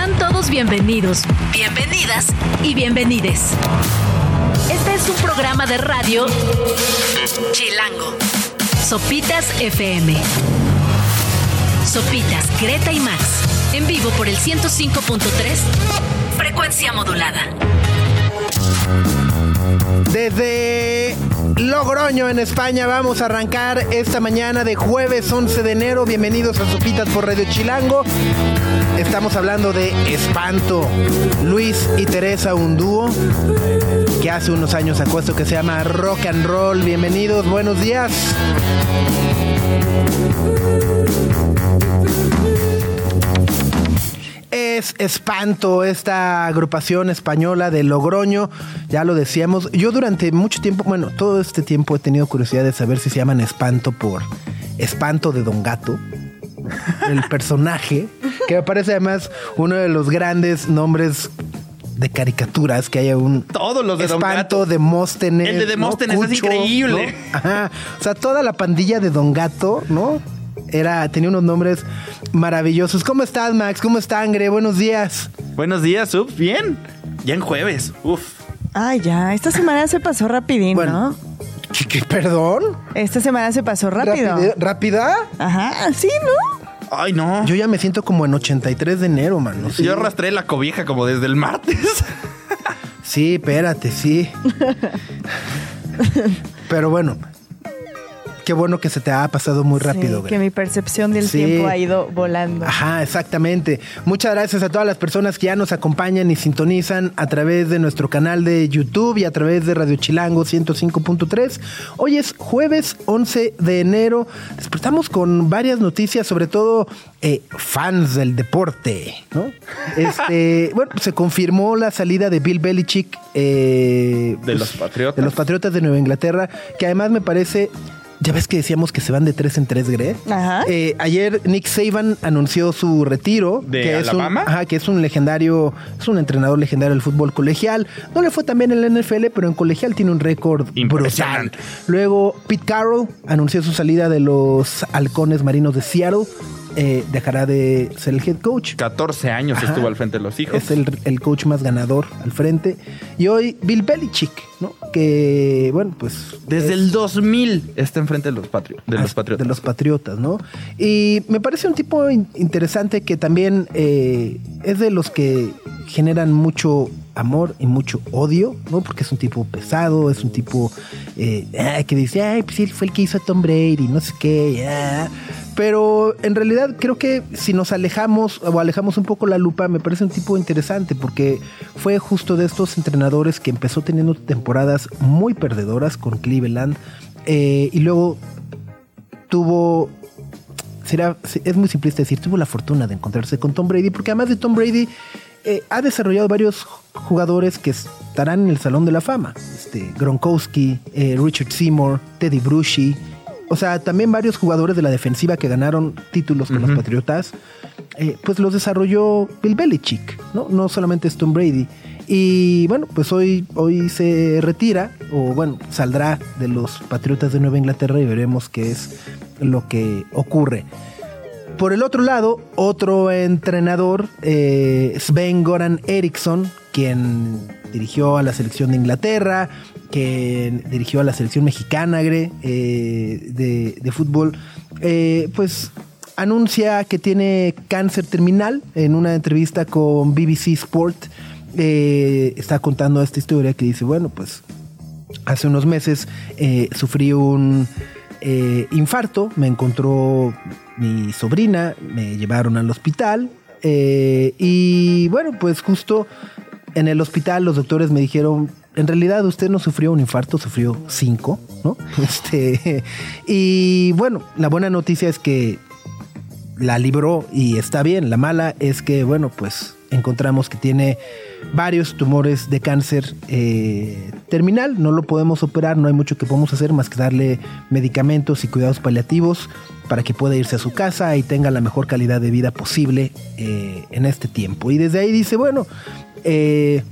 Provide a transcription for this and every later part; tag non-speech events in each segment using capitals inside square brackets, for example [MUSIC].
Sean todos bienvenidos, bienvenidas y bienvenides. Este es un programa de radio Chilango. Sopitas FM. Sopitas, Greta y Max. En vivo por el 105.3. Frecuencia modulada. Desde Logroño, en España, vamos a arrancar esta mañana de jueves 11 de enero. Bienvenidos a Sopitas por Radio Chilango. Estamos hablando de Espanto. Luis y Teresa, un dúo que hace unos años sacó esto que se llama Rock and Roll. Bienvenidos, buenos días. Es Espanto, esta agrupación española de Logroño, ya lo decíamos. Yo durante mucho tiempo, bueno, todo este tiempo he tenido curiosidad de saber si se llaman Espanto por Espanto de Don Gato, el personaje, que me parece además uno de los grandes nombres de caricaturas que haya un Todos los de Don espanto Gato. Demóstenes. El de Demóstenes es increíble. ¿no? Ajá. O sea, toda la pandilla de Don Gato, ¿no? Era, tenía unos nombres maravillosos. ¿Cómo estás, Max? ¿Cómo está, Angre? Buenos días. Buenos días, Sub. Bien. Ya en jueves. Uf. Ay, ya, esta semana se pasó rapidín, Bueno. ¿no? ¿Qué, qué, perdón? Esta semana se pasó rápido. ¿Rápida? Ajá, sí, ¿no? Ay, no. Yo ya me siento como en 83 de enero, mano. Sí, Yo arrastré la cobija como desde el martes. sí espérate, sí. [LAUGHS] Pero bueno, qué bueno que se te ha pasado muy rápido, Sí, güey. que mi percepción del Sí. tiempo ha ido volando. Ajá, exactamente. Muchas gracias a todas las personas que ya nos acompañan y sintonizan a través de nuestro canal de YouTube y a través de Radio Chilango 105.3. Hoy es jueves 11 de enero. Despertamos con varias noticias, sobre todo eh, fans del deporte, ¿no? [LAUGHS] Este, bueno, se confirmó la salida de Bill Belichick eh, De los Patriotas. De los Patriotas de Nueva Inglaterra, que además me parece... Ya ves que decíamos que se van de tres en tres, Gre. Ajá. Eh, ayer Nick Saban anunció su retiro. ¿De que Alabama? Es un, ajá, que es un legendario, es un entrenador legendario del fútbol colegial. No le fue tan bien en la NFL, pero en colegial tiene un récord brutal. Impresionante. Luego Pete Carroll anunció su salida de los halcones marinos de Seattle. Eh, dejará de ser el head coach. 14 años Ajá. estuvo al frente de los hijos. Es el, el coach más ganador al frente. Y hoy Bill Belichick, ¿no? Que, bueno, pues... Desde es- el 2000 está enfrente de los, patri- de los Ah, Patriotas. De los patriotas, ¿no? Y me parece un tipo in- interesante que también eh, es de los que generan mucho amor y mucho odio, ¿no? Porque es un tipo pesado, es un tipo eh, ah, que dice, ay, pues él fue el que hizo a Tom Brady, no sé qué, ah". Pero en realidad creo que si nos alejamos o alejamos un poco la lupa, me parece un tipo interesante porque fue justo de estos entrenadores que empezó teniendo temporadas muy perdedoras con Cleveland eh, y luego tuvo. Será, es muy simplista decir, tuvo la fortuna de encontrarse con Tom Brady, porque además de Tom Brady, eh, ha desarrollado varios jugadores que estarán en el Salón de la Fama. Este, Gronkowski, eh, Richard Seymour, Teddy Bruschi. O sea, también varios jugadores de la defensiva que ganaron títulos con los Patriotas, eh, pues los desarrolló Bill Belichick, ¿no? No solamente es Tom Brady. Y bueno, pues hoy, hoy se retira, o bueno, saldrá de los Patriotas de Nueva Inglaterra y veremos qué es lo que ocurre. Por el otro lado, otro entrenador, eh, Sven Goran Eriksson, quien dirigió a la selección de Inglaterra, que dirigió a la selección mexicana eh, de, fútbol, eh, pues anuncia que tiene cáncer terminal en una entrevista con BBC Sport. está contando esta historia que dice, bueno, pues hace unos meses sufrí un eh, infarto, me encontró mi sobrina, me llevaron al hospital eh, y bueno, pues justo en el hospital los doctores me dijeron, en realidad usted no sufrió un infarto, sufrió cinco, ¿no? [LAUGHS] Este, y bueno, la buena noticia es que la libró y está bien. La mala es que, bueno, pues encontramos que tiene varios tumores de cáncer eh, terminal. No lo podemos operar, no hay mucho que podemos hacer más que darle medicamentos y cuidados paliativos para que pueda irse a su casa y tenga la mejor calidad de vida posible eh, en este tiempo. Y desde ahí dice, bueno, eh,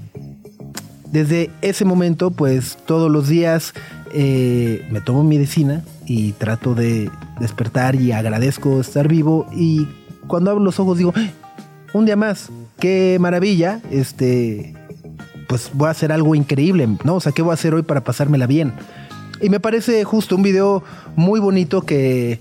desde ese momento, pues todos los días me tomo medicina y trato de despertar y agradezco estar vivo. Y cuando abro los ojos digo, "¡Ah! un día más, qué maravilla, este, pues voy a hacer algo increíble, ¿no? O sea, ¿qué voy a hacer hoy para pasármela bien? Y me parece justo un video muy bonito que,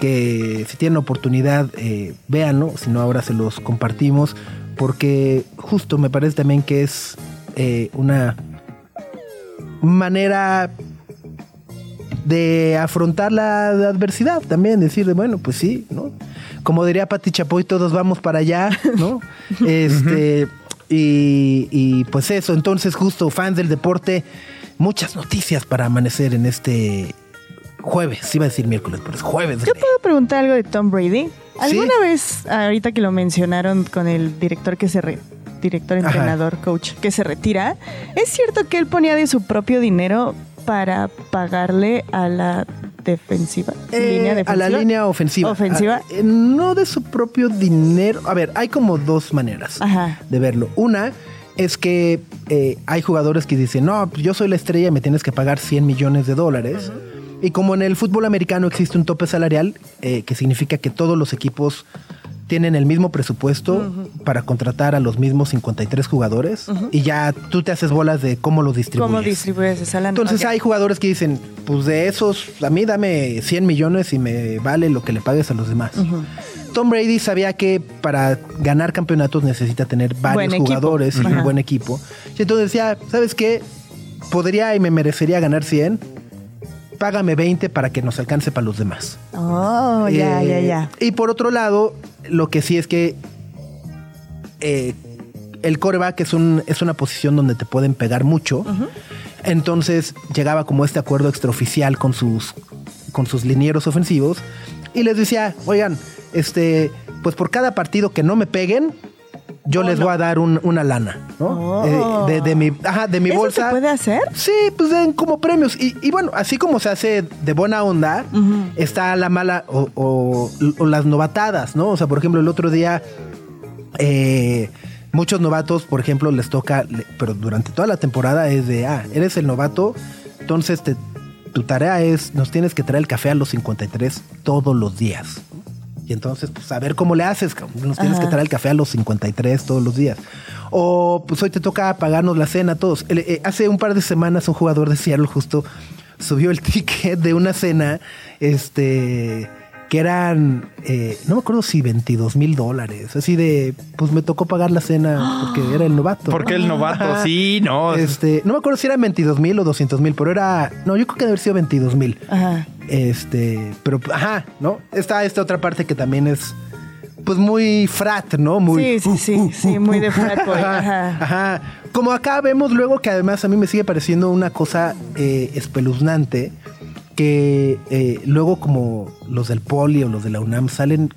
que si tienen oportunidad, eh, véanlo, si no ahora se los compartimos, porque justo me parece también que es eh, una manera de afrontar la adversidad también, decir, de, bueno, pues sí, ¿no? Como diría Pati Chapoy, todos vamos para allá, ¿no? [LAUGHS] este, y, y pues eso, entonces justo fans del deporte, muchas noticias para amanecer en este jueves, iba a decir miércoles, pero es jueves. Yo puedo preguntar algo de Tom Brady. ¿Alguna Sí. vez, ahorita que lo mencionaron con el director que se re- director, Ajá. entrenador, coach, que se retira, ¿es cierto que él ponía de su propio dinero para pagarle a la defensiva? Eh, línea a defensiva? la línea ofensiva. Ofensiva. Ah, eh, no de su propio dinero. A ver, hay como dos maneras Ajá. de verlo. Una es que eh, hay jugadores que dicen, no, pues yo soy la estrella y me tienes que pagar 100 millones de dólares. Y como en el fútbol americano existe un tope salarial, eh, que significa que todos los equipos tienen el mismo presupuesto para contratar a los mismos 53 jugadores y ya tú te haces bolas de cómo los distribuyes. ¿Cómo distribuyes esa lana? Entonces hay jugadores que dicen, pues de esos, a mí dame 100 millones y me vale lo que le pagues a los demás. Tom Brady sabía que para ganar campeonatos necesita tener varios jugadores y un buen equipo. Y entonces decía, ¿sabes qué? Podría y me merecería ganar 100. Págame 20 para que nos alcance para los demás. Oh, ya, Eh, ya, ya. Y por otro lado, lo que sí es que eh, el coreback es, un, es una posición donde te pueden pegar mucho. Entonces llegaba como este acuerdo extraoficial con sus, con sus linieros ofensivos y les decía, oigan, este, pues por cada partido que no me peguen, yo les voy a dar un- una lana, ¿no? Oh. Eh, de, de mi, ajá, de mi ¿Eso bolsa. se puede hacer? Sí, pues den como premios. Y, y bueno, así como se hace de buena onda, está la mala o, o- o las novatadas, ¿no? O sea, por ejemplo, el otro día, eh, muchos novatos, por ejemplo, les toca, pero durante toda la temporada es de, ah, eres el novato, entonces te- tu tarea es, nos tienes que traer el café a los 53 todos los días. Y entonces, pues a ver cómo le haces, nos tienes Ajá. que traer el café a los 53 todos los días. O pues hoy te toca pagarnos la cena a todos. Eh, hace un par de semanas un jugador de Seattle justo subió el [LAUGHS] ticket de una cena, este, que eran, eh, no me acuerdo si 22 mil dólares. Así de, pues me tocó pagar la cena porque era el novato. Porque el novato, sí, no. Este, no me acuerdo si eran 22 mil o 200 mil, pero era, no, yo creo que debe haber sido 22 mil. Ajá. Este, pero, ajá, ¿no? Está esta otra parte que también es, pues muy frat, ¿no? Muy, Sí, sí, sí, sí, muy de frat boy, ajá. ajá. Como acá vemos luego que además a mí me sigue pareciendo una cosa eh, espeluznante que eh, luego como los del Poli o los de la UNAM salen,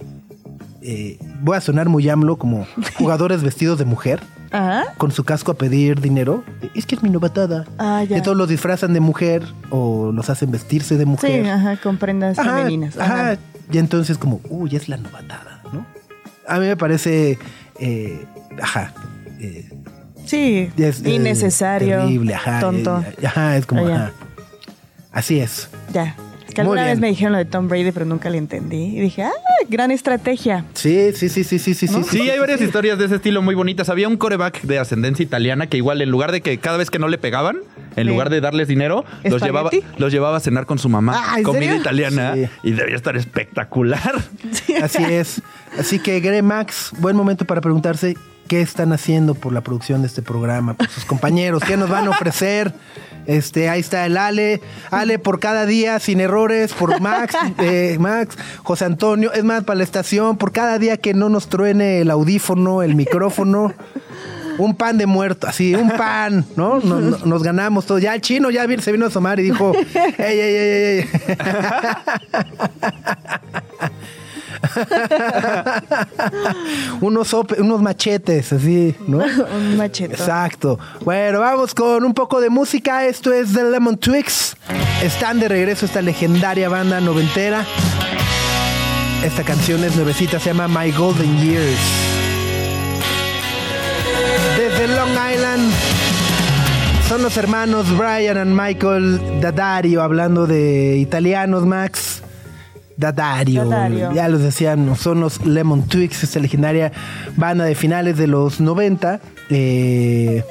eh, voy a sonar muy AMLO como [LAUGHS] jugadores vestidos de mujer Ajá. con su casco a pedir dinero. Es que es mi novatada. Ah, ya. Y todos los disfrazan de mujer o los hacen vestirse de Sí, mujer. ajá, con prendas Ajá, femeninas. Ajá. Ajá. Y entonces como, uy, es la novatada, ¿no? A mí me parece, eh, ajá, eh, Sí, es, eh, innecesario, terrible, ajá, tonto. ajá, es como, ajá. Así es. Ya. Es que alguna vez me dijeron lo de Tom Brady, pero nunca le entendí. Y dije, ah, gran estrategia. Sí, sí, sí, sí, sí, sí, sí. Sí, hay varias historias de ese estilo muy bonitas. Había un coreback de ascendencia italiana que igual en lugar de que cada vez que no le pegaban, en Sí. lugar de darles dinero, los llevaba, los llevaba a cenar con su mamá. Ah, ¿en comida serio? italiana. Sí. Y debía estar espectacular. [LAUGHS] Así es. Así que, Gre Max, buen momento para preguntarse qué están haciendo por la producción de este programa, por sus compañeros, qué nos van a ofrecer. Este, ahí está el Ale, Ale por cada día sin errores, por Max, eh, Max, José Antonio, es más para la estación, por cada día que no nos truene el audífono, el micrófono. Un pan de muerto, así, un pan, ¿no? Nos, ganamos todo. Ya el chino ya se vino a asomar y dijo, ¡ey, ey, ey, ey! [LAUGHS] [LAUGHS] unos, unos machetes, así, ¿no? [LAUGHS] Un machete. Exacto. Bueno, vamos con un poco de música. Esto es The Lemon Twigs. Están de regreso esta legendaria banda noventera. Esta canción es nuevecita, se llama My Golden Years. Desde Long Island son los hermanos Brian and Michael Daddario hablando de italianos, Max. Dadario, Dadario. ya los decían, son los Lemon Twigs, esta legendaria banda de finales de los 90, eh,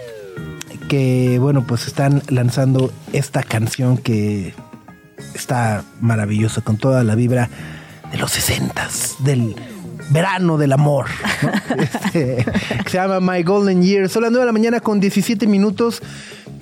que bueno, pues están lanzando esta canción que está maravillosa, con toda la vibra de los 60 del verano del amor, ¿no? [LAUGHS] Este, que se llama My Golden Year. Son las 9 de la mañana con 17 minutos.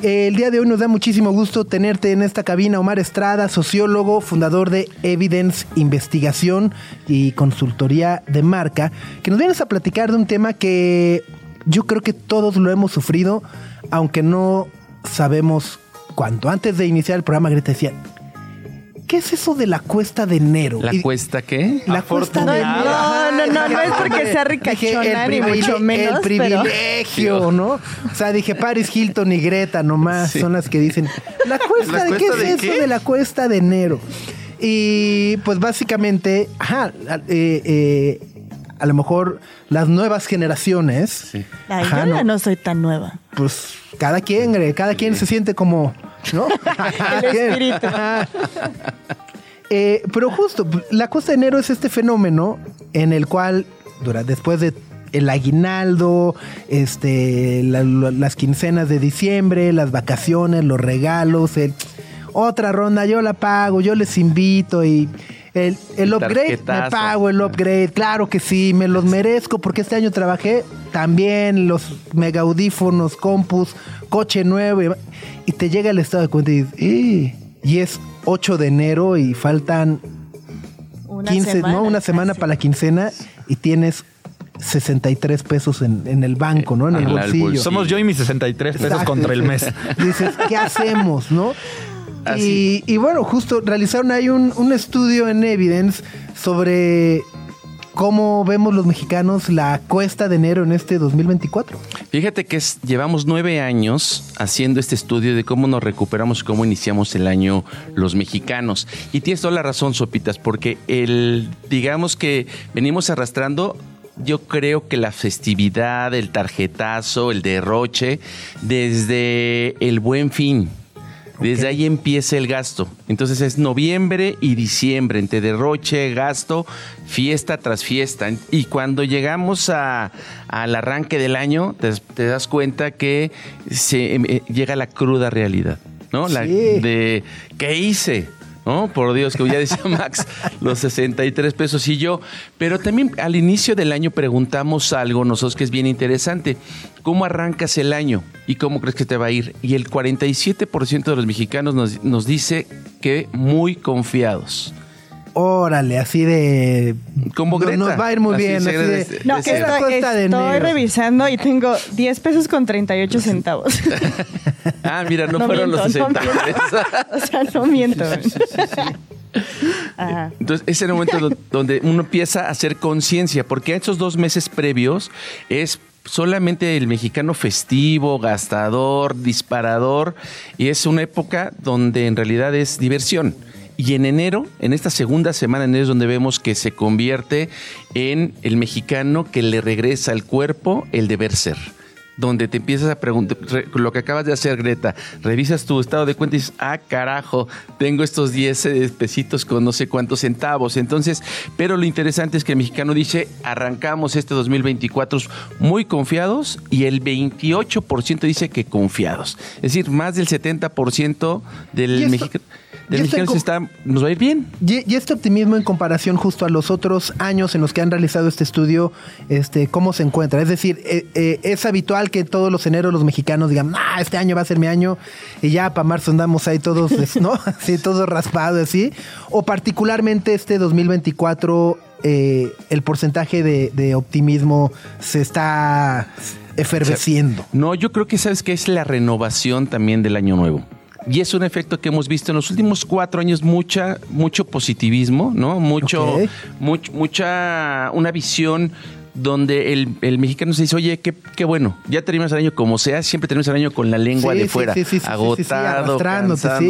Eh, El día de hoy nos da muchísimo gusto tenerte en esta cabina, Omar Estrada, sociólogo, fundador de Evidence Investigación y consultoría de marca, que nos vienes a platicar de un tema que yo creo que todos lo hemos sufrido, aunque no sabemos cuánto. Antes de iniciar el programa, Greta decía, ¿qué es eso de la cuesta de enero? ¿La Y- cuesta qué? la cuesta No, de no, enero. Ajá, no, no, no es porque sea ricachona, ni mucho menos, El pero- privilegio, ¿no? O sea, dije Paris Hilton y Greta nomás Sí. son las que dicen, ¿la cuesta ¿La de qué es de eso qué? de la cuesta de enero? Y pues básicamente, ajá, eh, eh, a lo mejor las nuevas generaciones, Sí. Ay, Ajá, yo ya no. no soy tan nueva. pues cada quien, cada quien se siente como, ¿no? [LAUGHS] El espíritu. [LAUGHS] Eh, pero justo, la cuesta de enero es este fenómeno en el cual, dura, después de el aguinaldo, este, la- la- las quincenas de diciembre, las vacaciones, los regalos, el, otra ronda, yo la pago, yo les invito y el, el upgrade, me pago el upgrade, claro que sí, me los merezco porque este año trabajé también los mega audífonos, compus, coche nuevo y, te llega el estado de cuenta y dices, "Eh", y es 8 de enero y faltan Una 15, semana, ¿no? Una semana casi. para la quincena y tienes 63 pesos en, en el banco, ¿no? En el el bolsillo. bolsillo. Somos yo y mis 63 pesos Exacto. contra el mes. [LAUGHS] Dices, ¿qué hacemos, no? Y, Así. y bueno, justo realizaron ahí un, un estudio en Evidence sobre cómo vemos los mexicanos la cuesta de enero en este 2024. Fíjate que es- llevamos nueve años haciendo este estudio de cómo nos recuperamos, cómo iniciamos el año los mexicanos. Y tienes toda la razón, Sopitas, porque el, digamos que venimos arrastrando, yo creo que la festividad, el tarjetazo, el derroche, desde el buen fin. Desde ahí empieza el gasto. Entonces es noviembre y diciembre, entre derroche, gasto, fiesta tras fiesta. Y cuando llegamos a- al arranque del año, te, te das cuenta que se, em, eh, llega la cruda realidad, ¿no? La, Sí. de ¿qué hice? ¿No? Por Dios, que ya decía [LAUGHS] Max, los 63 pesos y yo. Pero también al inicio del año preguntamos algo, nosotros que es bien interesante. ¿Cómo arrancas el año y cómo crees que te va a ir? Y el 47% de los mexicanos nos, nos dice que muy confiados. Órale, así de... Como no- Greta. Nos va a ir muy Así bien. Así de, No, Es ¿qué es la estoy, cuesta de estoy revisando y tengo 10 pesos con 38 centavos. [LAUGHS] Ah, mira, no, No fueron miento, los no 63. [LAUGHS] o sea, no miento. Ajá. Entonces, ese es el momento do- donde uno empieza a hacer conciencia, porque esos dos meses previos es solamente el mexicano festivo, gastador, disparador, y es una época donde en realidad es diversión. Y en enero, en esta segunda semana, en enero es donde vemos que se convierte en el mexicano que le regresa al cuerpo el deber ser donde te empiezas a preguntar, re- lo que acabas de hacer, Greta, revisas tu estado de cuenta y dices, ah, carajo, tengo estos 10 eh, pesitos con no sé cuántos centavos. Entonces, pero lo interesante es que el mexicano dice, arrancamos este 2024 muy confiados y el 28% dice que confiados. Es decir, más del 70% Y del mexicano, en mexicano está, nos va a ir bien. Y, y este optimismo en comparación justo a los otros años en los que han realizado este estudio, este, ¿cómo se encuentra? Es decir, eh, eh, es habitual que todos los eneros los mexicanos digan, ah, este año va a ser mi año, y ya para marzo andamos ahí todos, [LAUGHS] ¿no? Así, todos raspados, así. O particularmente este 2024, eh, el porcentaje de, de optimismo se está eferveciendo. No, yo creo que sabes que es la renovación también del año nuevo. Y es un efecto que hemos visto en los últimos cuatro años, mucha, mucho positivismo, ¿no? Mucho, much- mucha, una visión donde el, el mexicano se dice, oye, qué, qué bueno, ya terminamos el año como sea, siempre terminamos el año con la lengua Sí, de fuera, sí, sí, agotado,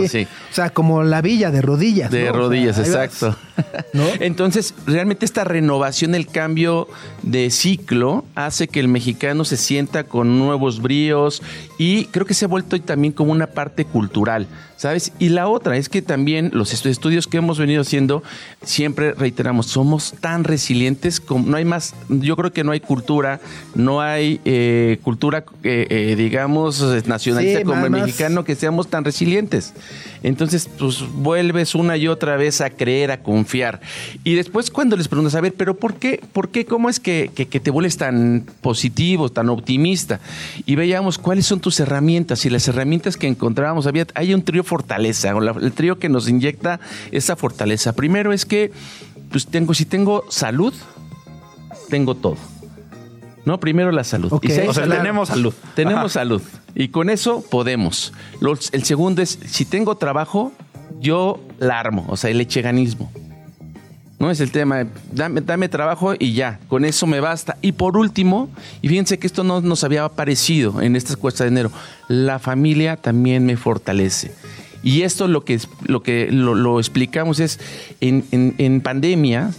sí. O sea, como la villa de rodillas. De ¿no? O sea, rodillas, ahí vas. [LAUGHS] ¿no? Entonces, realmente esta renovación, el cambio de ciclo, hace que el mexicano se sienta con nuevos bríos y creo que se ha vuelto también como una parte cultural, ¿sabes? Y la otra es que también los estu- estudios que hemos venido haciendo, siempre reiteramos, somos tan resilientes, como, no hay más, yo creo que no hay cultura, no hay eh, cultura, eh, eh, digamos, nacionalista Sí, como el mexicano, que seamos tan resilientes. Entonces, pues vuelves una y otra vez a creer, a confiar. Y después cuando les preguntas, a ver, pero ¿por qué? ¿Por qué? ¿Cómo es que, que- que te vuelves tan positivo, tan optimista? Y veíamos cuáles son tus herramientas. Y las herramientas que encontrábamos, había, hay un trío fortaleza, o la- el trío que nos inyecta esa fortaleza. Primero es que, pues tengo, si tengo salud, tengo todo. No, primero la salud. Ok. Y si hay O sea, salud- tenemos salud. tenemos Ajá. salud. Y con eso podemos. Los- el segundo es, si tengo trabajo, yo la armo, o sea, el echeganismo. No es el tema, dame, dame trabajo y ya, con eso me basta. Y por último, y fíjense que esto no nos había aparecido en esta cuesta de enero, la familia también me fortalece. Y esto lo que, lo, que lo, explicamos es, en, en- en pandemia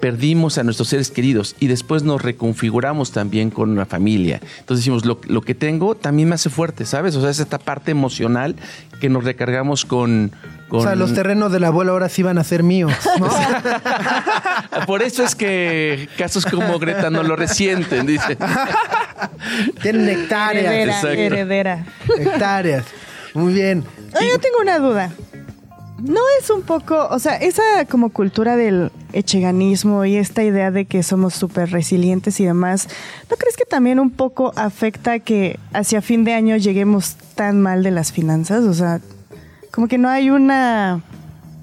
perdimos a nuestros seres queridos y después nos reconfiguramos también con la familia. Entonces decimos, lo, lo que tengo también me hace fuerte, ¿sabes? O sea, es esta parte emocional que nos recargamos con... con- O sea, los terrenos del abuelo ahora sí van a ser míos. ¿no? [LAUGHS] Por eso es que casos como Greta no lo resienten, dice. Tienen hectáreas. Heredera, heredera. Hectáreas. Muy bien. Ay, yo tengo una duda. ¿No es un poco, o sea, esa como cultura del echeganismo y esta idea de que somos súper resilientes y demás, ¿no crees que también un poco afecta que hacia fin de año lleguemos tan mal de las finanzas? O sea, como que no hay una...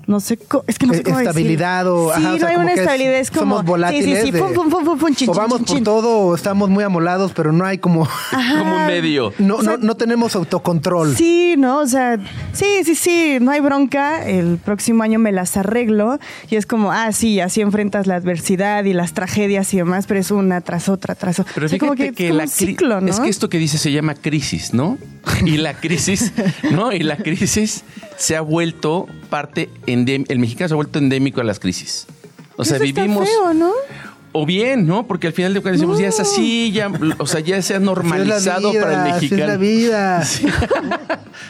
No sé, es que no sé cómo decir. estabilidad o, Sí, ajá, o no sea, hay como una es- estabilidad, es como... somos volátiles Sí, sí, sí, pum, pum, pum, pum, pum, chin, o vamos chin, por chin. todo o estamos muy amolados, pero no hay como... Como un medio. No, O sea, no, no tenemos autocontrol. Sí, ¿no? O sea, sí, sí, sí, no hay bronca. El próximo año me las arreglo. Y es como, ah, sí, así enfrentas la adversidad y las tragedias y demás, pero es una tras otra, tras otra. Pero O sea, fíjate como que, es como la un ciclo, ¿no? es que esto que dice se llama crisis, ¿no? Y la crisis, ¿no? Y la crisis se ha vuelto parte endem- el mexicano se ha vuelto endémico a las crisis. O sea, Eso está vivimos feo, ¿no? O bien, ¿no? Porque al final de cuentas decimos, ya es así, ya, o sea, ya se ha normalizado vida, para el así es mexicano. la vida. [LAUGHS]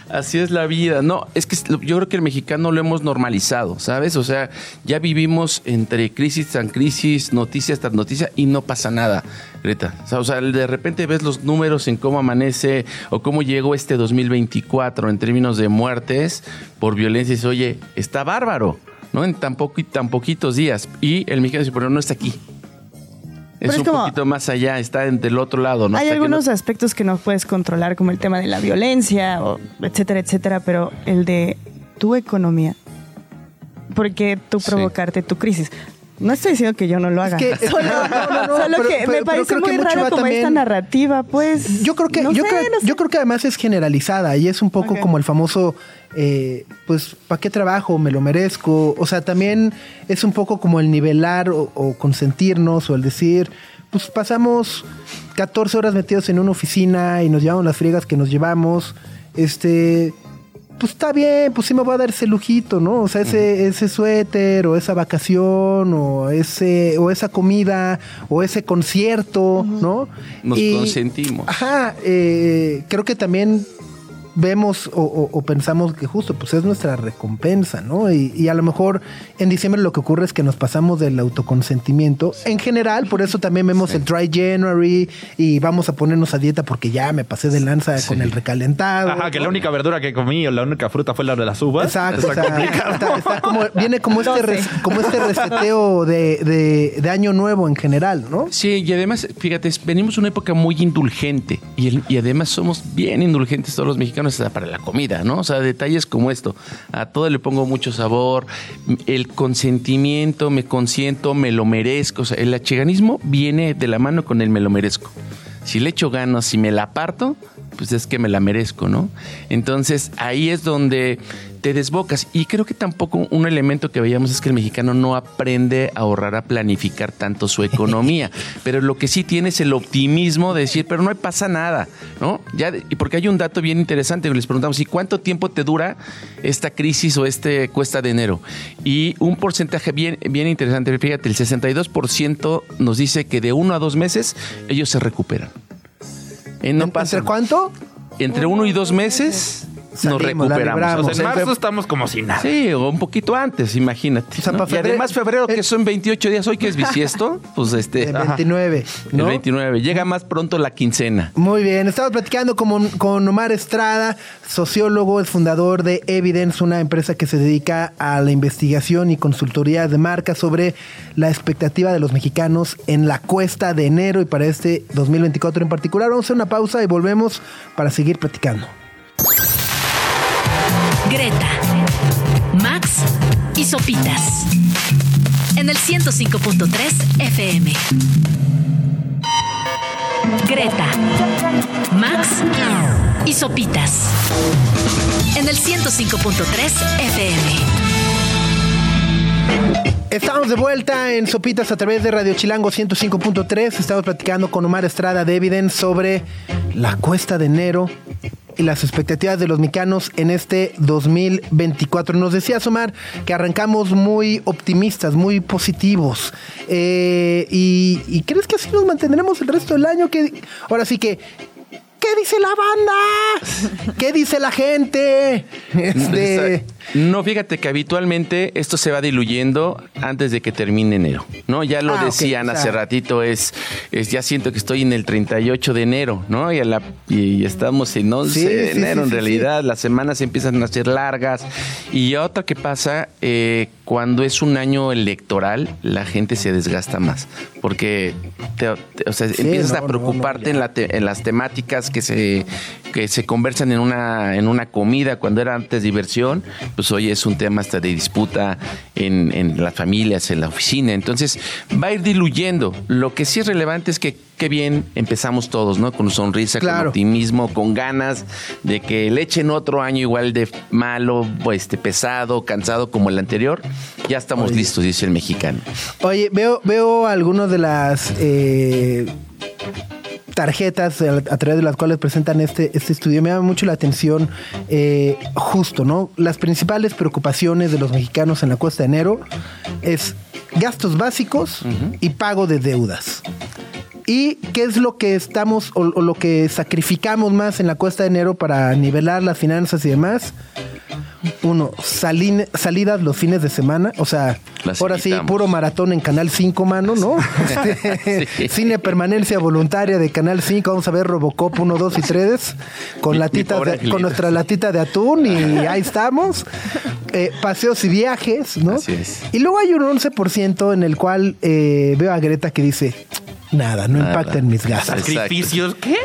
Así es la vida. No, es que yo creo que el mexicano lo hemos normalizado, ¿sabes? O sea, ya vivimos entre crisis tras crisis, noticias tras noticia y no pasa nada, Greta. O sea, o sea, de repente ves los números en cómo amanece o cómo llegó este 2024 en términos de muertes por violencia y dices, oye, está bárbaro, ¿no? En tan, poco, tan poquitos días. Y el mexicano dice, pero no está aquí. Pero Es, es un como- poquito más allá, está del otro lado, ¿no? Hay Hasta que no- algunos aspectos que no puedes controlar, como el tema de la violencia, o etcétera, etcétera, pero el de tu economía. Porque tú Sí. provocarte tu crisis. No estoy diciendo que yo no lo haga. que- es [LAUGHS] que- solo [LAUGHS] no, no, no, solo pero- que pero- me pero parece que muy mucho raro como esta también- narrativa, pues. Yo creo que, no yo, sé, creo, no sé. yo creo que además es generalizada y es un poco como el famoso, eh, pues, ¿para qué trabajo? Me lo merezco. O sea, también es un poco como el nivelar o, o consentirnos o el decir, pues pasamos 14 horas metidos en una oficina y nos llevamos las friegas que nos llevamos. Este, pues está bien, pues sí me voy a dar ese lujito, ¿no? O sea, ese, ese suéter, o esa vacación, o ese, o esa comida, o ese concierto, ¿no? Nos Y- consentimos. Ajá, eh, creo que también vemos o, o- o pensamos que justo pues es nuestra recompensa, ¿no? Y, y a lo mejor en diciembre lo que ocurre es que nos pasamos del autoconsentimiento en general, por eso también vemos el dry January y vamos a ponernos a dieta porque ya me pasé de lanza con el recalentado. Ajá, que la única verdura que comí o la única fruta fue la de las uvas. Exacto, Está o sea, complicado. está- está como, viene como [LAUGHS] este, res- como este reseteo de, de- de año nuevo en general, ¿no? Sí, y además, fíjate, venimos de una época muy indulgente y, el- y además somos bien indulgentes todos los mexicanos para la comida, ¿no? O sea, detalles como esto. A todo le pongo mucho sabor, el consentimiento, me consiento, me lo merezco. O sea, el acheganismo viene de la mano con el me lo merezco. Si le echo ganas, si me la parto, pues es que me la merezco, ¿no? Entonces ahí es donde te desbocas. Y creo que tampoco un elemento que veíamos es que el mexicano no aprende a ahorrar, a planificar tanto su economía. [LAUGHS] pero lo que sí tiene es el optimismo de decir, pero no pasa nada, ¿no? Ya, y porque hay un dato bien interesante, les preguntamos, ¿y cuánto tiempo te dura esta crisis o este cuesta de enero? Y un porcentaje bien, bien interesante, fíjate, el 62% nos dice que de uno a dos meses ellos se recuperan. Eh, no pasa, ¿Entre cuánto? Entre uno y dos meses nos recuperamos. en marzo estamos como si nada. Sí, o un poquito antes, imagínate. y además febrero, que son 28 días, hoy que es bisiesto, [LAUGHS] pues este... El 29, El 29, llega más pronto la quincena. Muy bien, estamos platicando con, con Omar Estrada, sociólogo, es fundador de Evidence, una empresa que se dedica a la investigación y consultoría de marcas sobre la expectativa de los mexicanos en la cuesta de enero y para este 2024 en particular. Vamos a hacer una pausa y volvemos para seguir platicando. Greta, Max y Sopitas. En el 105.3 FM. Greta, Max y Sopitas. En el 105.3 FM. Estamos de vuelta en Sopitas a través de Radio Chilango 105.3. Estamos platicando con Omar Estrada de Evidence sobre la cuesta de enero y las expectativas de los mexicanos en este 2024. Nos decía Omar que arrancamos muy optimistas, muy positivos. Eh, y, crees que así nos mantendremos el resto del año? Que ahora sí que ¿Qué dice la banda? ¿Qué dice la gente? Este, no, fíjate que habitualmente esto se va diluyendo antes de que termine enero, ¿no? Ya lo ah, decían hace ratito, es, es, ya siento que estoy en el 38 de enero, ¿no? Y, y estamos en 11 de enero, en realidad las semanas empiezan a ser largas. Y otra que pasa, eh, cuando es un año electoral, la gente se desgasta más, porque te, o sea, empiezas a preocuparte en, la en las temáticas que se, que se conversan en una, en una comida cuando era antes diversión, pues hoy es un tema hasta de disputa en, en las familias, en la oficina. Entonces va a ir diluyendo. Lo que sí es relevante es que qué bien empezamos todos, ¿no? Con sonrisa, con optimismo, con ganas de que le echen otro año igual de malo, este, pesado, cansado como el anterior. Ya estamos listos, dice el mexicano. Oye, veo, veo algunas de las eh, tarjetas a través de las cuales presentan este, este estudio. Me llama mucho la atención eh, justo, ¿no? Las principales preocupaciones de los mexicanos en la cuesta de enero es gastos básicos y pago de deudas. ¿Y qué es lo que estamos o, lo que sacrificamos más en la cuesta de enero para nivelar las finanzas y demás? uno, salidas los fines de semana, o sea, ahora sí, puro maratón en Canal 5, mano, ¿no? [LAUGHS] Este, cine permanencia voluntaria de Canal 5, vamos a ver Robocop 1, 2 y 3 con, latita con nuestra latita de atún y [LAUGHS] ahí estamos. Eh, paseos y viajes, ¿no? Y luego hay un 11% en el cual eh, veo a Greta que dice, nada, no impacta en mis gastos. ¿Sacrificios qué?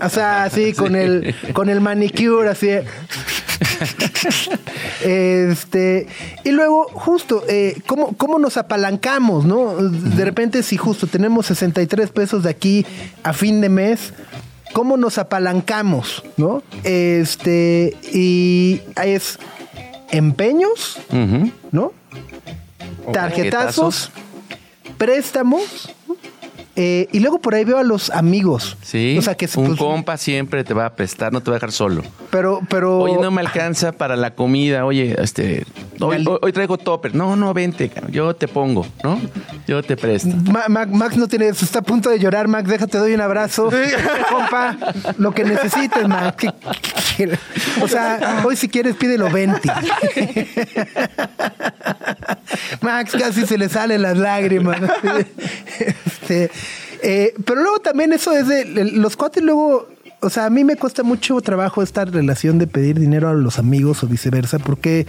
o sea, así con el, con el manicure, así. [LAUGHS] este, y luego, justo, eh, ¿cómo, ¿cómo, nos apalancamos, no? De repente, si justo tenemos 63 pesos de aquí a fin de mes, ¿cómo nos apalancamos, no? Este, y es empeños, ¿no? Tarjetazos, préstamos eh, y luego por ahí veo a los amigos. Sí. O sea, que un pues, compa siempre te va a prestar, no te va a dejar solo. Pero, pero. Oye, no me alcanza para la comida. Oye, este. Hoy, traigo topper. No, no, vente, yo te pongo, ¿no? Yo te presto. Max no tiene eso, está a punto de llorar, Max. Déjate, doy un abrazo. [LAUGHS] Compa, lo que necesites, Max. O sea, hoy si quieres pídelo 20. [LAUGHS] Max casi se le salen las lágrimas. Este, eh, pero luego también eso es de los cuates luego, o sea, a mí me cuesta mucho trabajo esta relación de pedir dinero a los amigos o viceversa, porque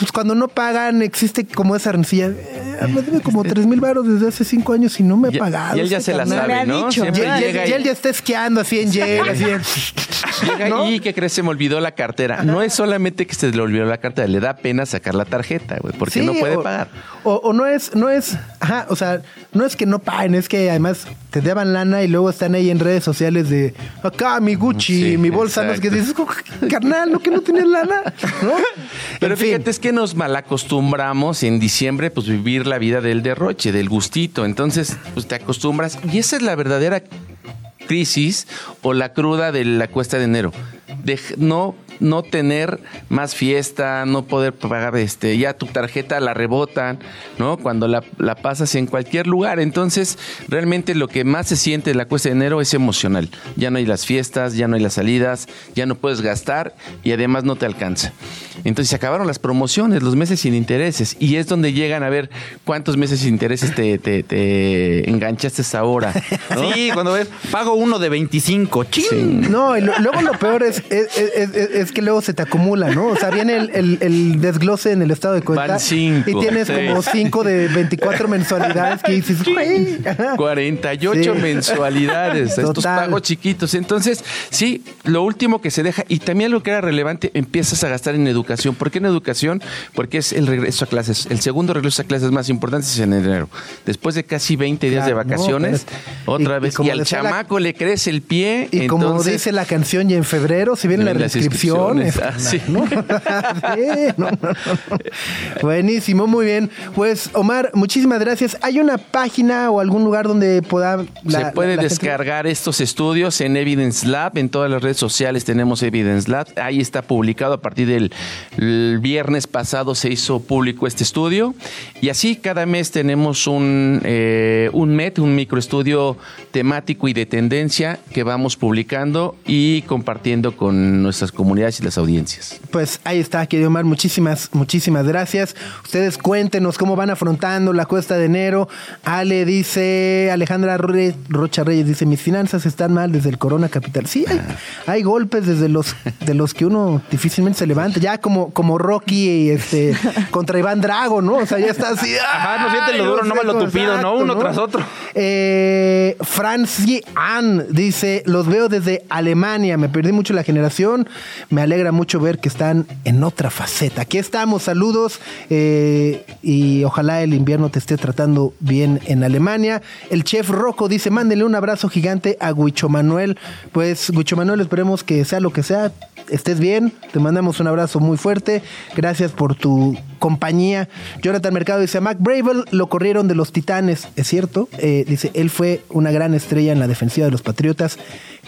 pues cuando no pagan existe como esa rencilla. Eh, me debe como tres mil baros desde hace cinco años y no me ha pagado. y él ya este se la carnal. sabe, ¿no? Y Siempre él, y él- llega y él y- ya está esquiando así en Yale, así en- [LAUGHS] Llega ¿no? y ¿qué crees? Se me olvidó la cartera. No es solamente que se le olvidó la cartera, le da pena sacar la tarjeta, güey, porque Sí, no puede o- pagar. O, o no es, no es, ajá, o sea, no es que no paguen, es que además te daban lana y luego están ahí en redes sociales de acá mi Gucci, Sí, mi bolsa, no es que dices, carnal, ¿no que no tienes lana? ¿No? [LAUGHS] Pero En fin. fíjate, es que nos malacostumbramos en diciembre, pues vivir la vida del derroche, del gustito. Entonces, pues te acostumbras. Y esa es la verdadera crisis o la cruda de la cuesta de enero. De no, no tener más fiesta, no poder pagar este, ya tu tarjeta la rebotan, ¿no? Cuando la, la pasas en cualquier lugar. Entonces, realmente lo que más se siente en la cuesta de enero es emocional. Ya no hay las fiestas, ya no hay las salidas, ya no puedes gastar y además no te alcanza. Entonces se acabaron las promociones, los meses sin intereses, y es donde llegan a ver cuántos meses sin intereses te, te, te enganchaste ahora. ¿no? [LAUGHS] Sí, cuando ves, pago uno de 25. ¡Chin! No, y lo- luego lo peor es, es, es- es- que luego se te acumula, ¿no? O sea, viene el, el- el desglose en el estado de cuenta. Van cinco, y tienes como cinco de 24 mensualidades que dices, güey. ajá. 48 Sí. mensualidades, estos pagos chiquitos. Entonces, sí, lo último que se deja, y también lo que era relevante, empiezas a gastar en educación. ¿Por qué en educación? Porque es el regreso a clases. El segundo regreso a clases más importante es en enero. Después de casi 20 días Claro, de no, vacaciones, espérate. otra Y- vez. Y, al la- chamaco le crece el pie. Y como dice la canción, y en febrero, si vienen las Las inscripciones. Ah, sí. [LAUGHS] ¿no? Sí, no, no, no, no. Buenísimo, muy bien. Pues, Omar, muchísimas gracias. ¿Hay una página o algún lugar donde pueda. la- se puede la- la gente- descargar estos estudios en Evidence Lab. En todas las redes sociales tenemos Evidence Lab. Ahí está publicado. A partir del el viernes pasado se hizo público este estudio. Y así cada mes tenemos un, eh, un MET, un microestudio temático y de tendencia que vamos publicando y compartiendo con nuestras comunidades y las audiencias. Pues ahí está, querido Omar. Muchísimas, muchísimas gracias. Ustedes cuéntenos cómo van afrontando la cuesta de enero. Ale dice, Alejandra Re- Rocha Reyes dice, mis finanzas están mal desde el Corona Capital. Sí, hay, hay golpes desde los de los que uno difícilmente se levanta. Ya como, como Rocky este, [LAUGHS] contra Iván Drago, ¿no? O sea, ya está así. Ajá, no siente lo duro, nomás lo sé, tupido, ¿no? Uno tras otro. Eh, Francie Ann dice, los veo desde Alemania, me perdí mucho la generación, me alegra mucho ver que están en otra faceta. Aquí estamos, saludos eh, y ojalá el invierno te esté tratando bien en Alemania. El chef Rocco dice, mándenle un abrazo gigante a Huicho Manuel. Pues Huicho Manuel, esperemos que sea lo que sea, estés bien, te mandamos un abrazo muy fuerte, gracias por tu compañía. Jonathan Mercado dice, a Mac Bravel lo corrieron de los Titanes, es cierto, Eh, dice, él fue una gran estrella en la defensiva de los Patriotas,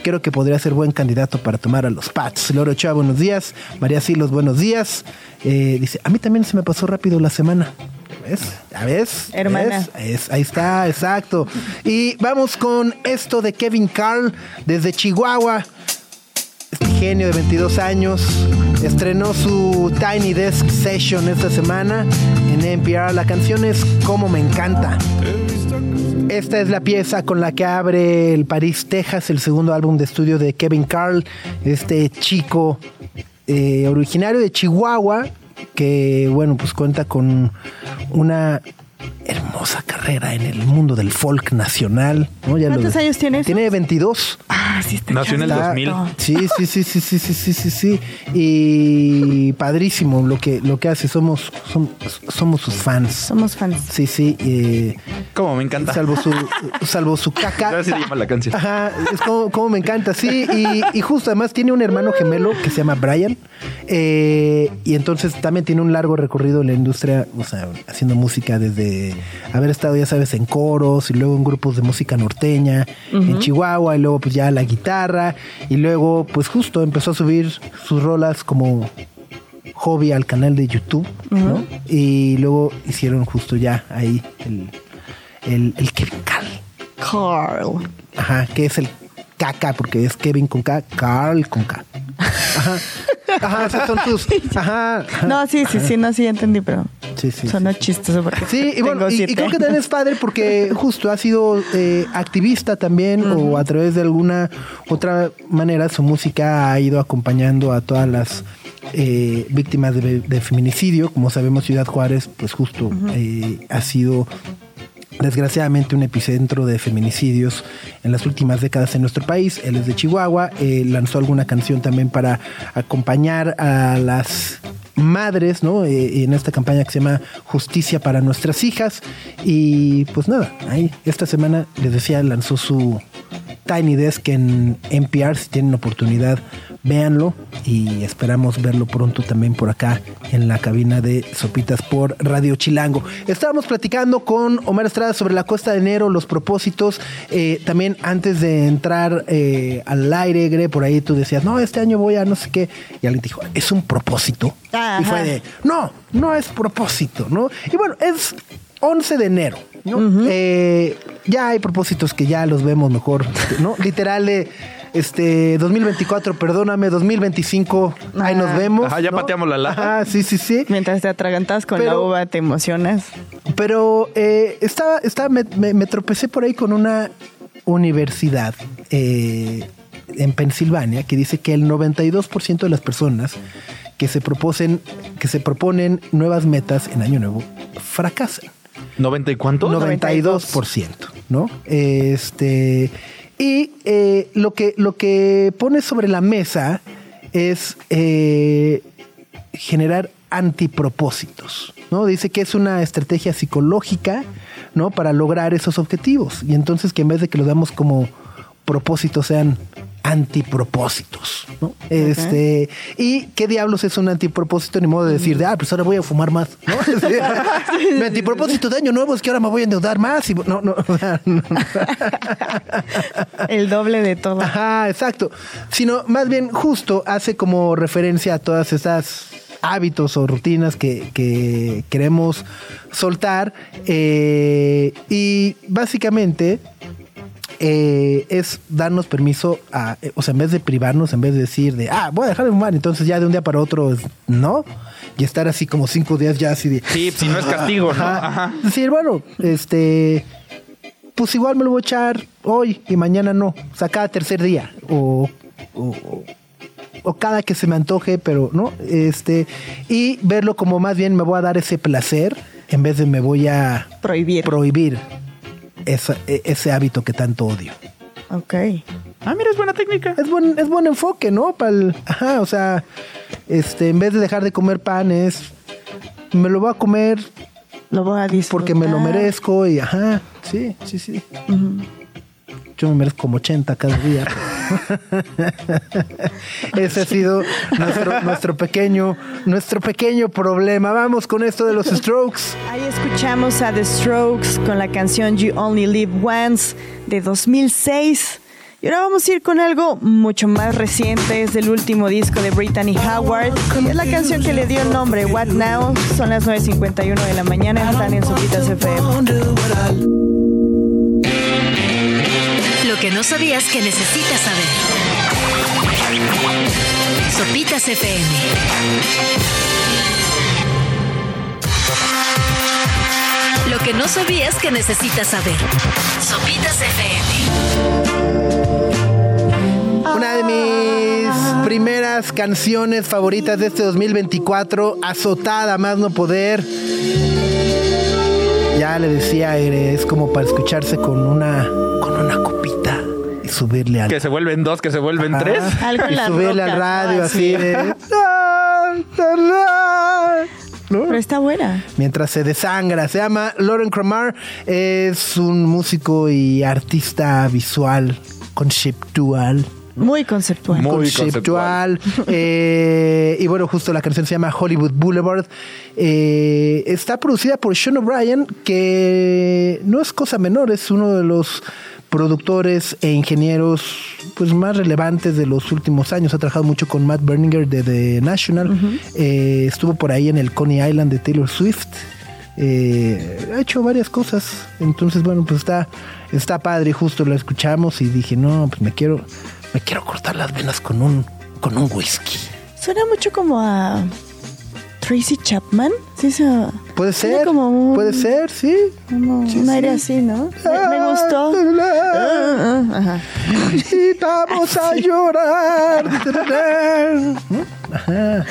creo que podría ser buen candidato para tomar a los Pats. Loro Ochoa, buenos días, María Silos, buenos días, Eh, dice, a mí también se me pasó rápido la semana. ¿Ves? ¿Ya ves? Hermana. Ahí está, exacto. Y vamos con esto de Kevin Carl desde Chihuahua. Genio de 22 años estrenó su Tiny Desk Session esta semana en NPR. La canción es Como me encanta. Esta es la pieza con la que abre el París, Texas, el segundo álbum de estudio de Kevin Carl, este chico eh, originario de Chihuahua, que bueno, pues cuenta con una hermosa carrera en el mundo del folk nacional. ¿no? Ya lo- ¿Cuántos años tiene? Tiene 22. Ah, sí está Nació en el Está- 2000. Sí, sí, sí, sí, sí, sí, sí, sí, sí. Y padrísimo lo que, lo que hace. Somos, som- somos sus fans. Somos fans. Sí, sí. eh, Como me encanta. salvo su, salvo su [LAUGHS] caca. Se llama la canción. Ajá, es como, como me encanta, sí. Y, y justo además tiene un hermano gemelo que se llama Brian. eh, y entonces también tiene un largo recorrido en la industria, o sea, haciendo música desde haber estado, ya sabes, en coros y luego en grupos de música norteña en Chihuahua y luego pues ya la guitarra y luego pues justo empezó a subir sus rolas como hobby al canal de YouTube, ¿no? Y luego hicieron justo ya ahí el, el, el Kevin Carl. Carl. Ajá, que es el caca, porque es Kevin con K, Carl con K. Ajá. Ajá, esos son tus. Ajá. ajá. No, sí, sí, sí, no, sí entendí, pero Sí, sí, chistoso porque Sí, y bueno, y, creo que también es padre porque justo ha sido eh, activista también o a través de alguna otra manera su música ha ido acompañando a todas las eh, víctimas de, de feminicidio. Como sabemos, Ciudad Juárez, pues justo eh, ha sido desgraciadamente un epicentro de feminicidios en las últimas décadas en nuestro país. Él es de Chihuahua, eh, lanzó alguna canción también para acompañar a las madres, ¿no? Eh, en esta campaña que se llama Justicia para nuestras hijas. Y pues nada, ahí esta semana les decía, lanzó su Tiny Desk en NPR, si tienen oportunidad, véanlo y esperamos verlo pronto también por acá en la cabina de Sopitas por Radio Chilango. Estábamos platicando con Omar Estrada sobre la cuesta de enero, los propósitos. Eh, también antes de entrar eh, al aire, Gre, por ahí tú decías, no, este año voy a no sé qué. Y alguien te dijo, es un propósito. Ajá. Y fue de, no, no es propósito, ¿no? Y bueno, es 11 de enero, ¿no? Eh, ya hay propósitos que ya los vemos mejor, ¿no? [LAUGHS] Literal, eh, este, 2024, perdóname, 2025, ahí nos Ajá. vemos. Ajá, ya ¿no? pateamos la laja. Ajá, sí, sí, sí. Mientras te atragantas con la uva, te emocionas. Pero eh, estaba, estaba, me, me- me tropecé por ahí con una universidad eh, en Pensilvania que dice que el 92% de las personas que se proponen, que se proponen nuevas metas en Año Nuevo fracasan. ¿90 y cuánto? 92%, ¿no? Este y eh, lo que lo que pone sobre la mesa es eh, generar antipropósitos, ¿no? Dice que es una estrategia psicológica, ¿no? Para lograr esos objetivos y entonces que en vez de que los damos como propósitos sean antipropósitos, ¿no? Este, y qué diablos es un antipropósito ni modo de decir, de, ah, pues ahora voy a fumar más, ¿no? [LAUGHS] Mi antipropósito de año nuevo es que ahora me voy a endeudar más y no, [LAUGHS] no. El doble de todo. Ajá, exacto. Sino más bien justo hace como referencia a todas esas hábitos o rutinas que, que queremos soltar eh, y básicamente eh, es darnos permiso a, eh, o sea, en vez de privarnos, en vez de decir de, ah, voy a dejar de fumar, entonces ya de un día para otro, no, y estar así como cinco días ya así de... Sí, si no es castigo, ¿no? Ajá. Ajá. Decir, bueno, este, pues igual me lo voy a echar hoy y mañana no, o sea, cada tercer día, o, o, o- o cada que se me antoje, pero no, este, y verlo como más bien me voy a dar ese placer en vez de me voy a Prohibir. prohibir esa- e- ese hábito que tanto odio. ok. Ah, mira, es buena técnica. Es buen, es buen enfoque, ¿no? Pa'l- ajá, o sea, este, en vez de dejar de comer panes, me lo voy a comer Lo voy a disfrutar. porque me lo merezco y ajá, sí, sí, sí. Yo me merezco como 80 cada día. [LAUGHS] Ese ha sido nuestro, nuestro pequeño, nuestro pequeño problema. Vamos con esto de los strokes. Ahí escuchamos a The Strokes con la canción You Only Live Once de 2006. Y ahora vamos a ir con algo mucho más reciente, es del último disco de Brittany Howard. Es la canción que le dio el nombre What Now. Son las 9.51 de la mañana, están en Sopitas FM. Que no sabías que necesitas saber. Sopitas FM. Lo que no sabías que necesitas saber. Sopitas FM. Una de mis primeras canciones favoritas de este 2024, azotada más no poder. Ya le decía, es como para escucharse con una, subirle al Que se vuelven dos, que se vuelven Ajá. tres. Algo en y subirle al radio ¿no? así de. ¿no? Pero está buena. Mientras se desangra. Se llama Lauren Cramar. Es un músico y artista visual conceptual. Muy conceptual. Muy conceptual. [LAUGHS] Eh, y bueno, justo la canción se llama Hollywood Boulevard. Eh, está producida por Sean O'Brien, que no es cosa menor, es uno de los productores e ingenieros pues más relevantes de los últimos años. Ha trabajado mucho con Matt Berninger de The National. Eh, estuvo por ahí en el Coney Island de Taylor Swift. Eh, ha hecho varias cosas. Entonces, bueno, pues está, está padre. Justo lo escuchamos y dije, no, pues me quiero, me quiero cortar las venas con un, con un whisky. Suena mucho como a Tracy Chapman. Sí, se- Puede ser, como un- puede ser, sí. como Sí, un aire sí. así, ¿no? Me, me gustó. Ah, ah, ajá. Y vamos a llorar. [LAUGHS] Ajá.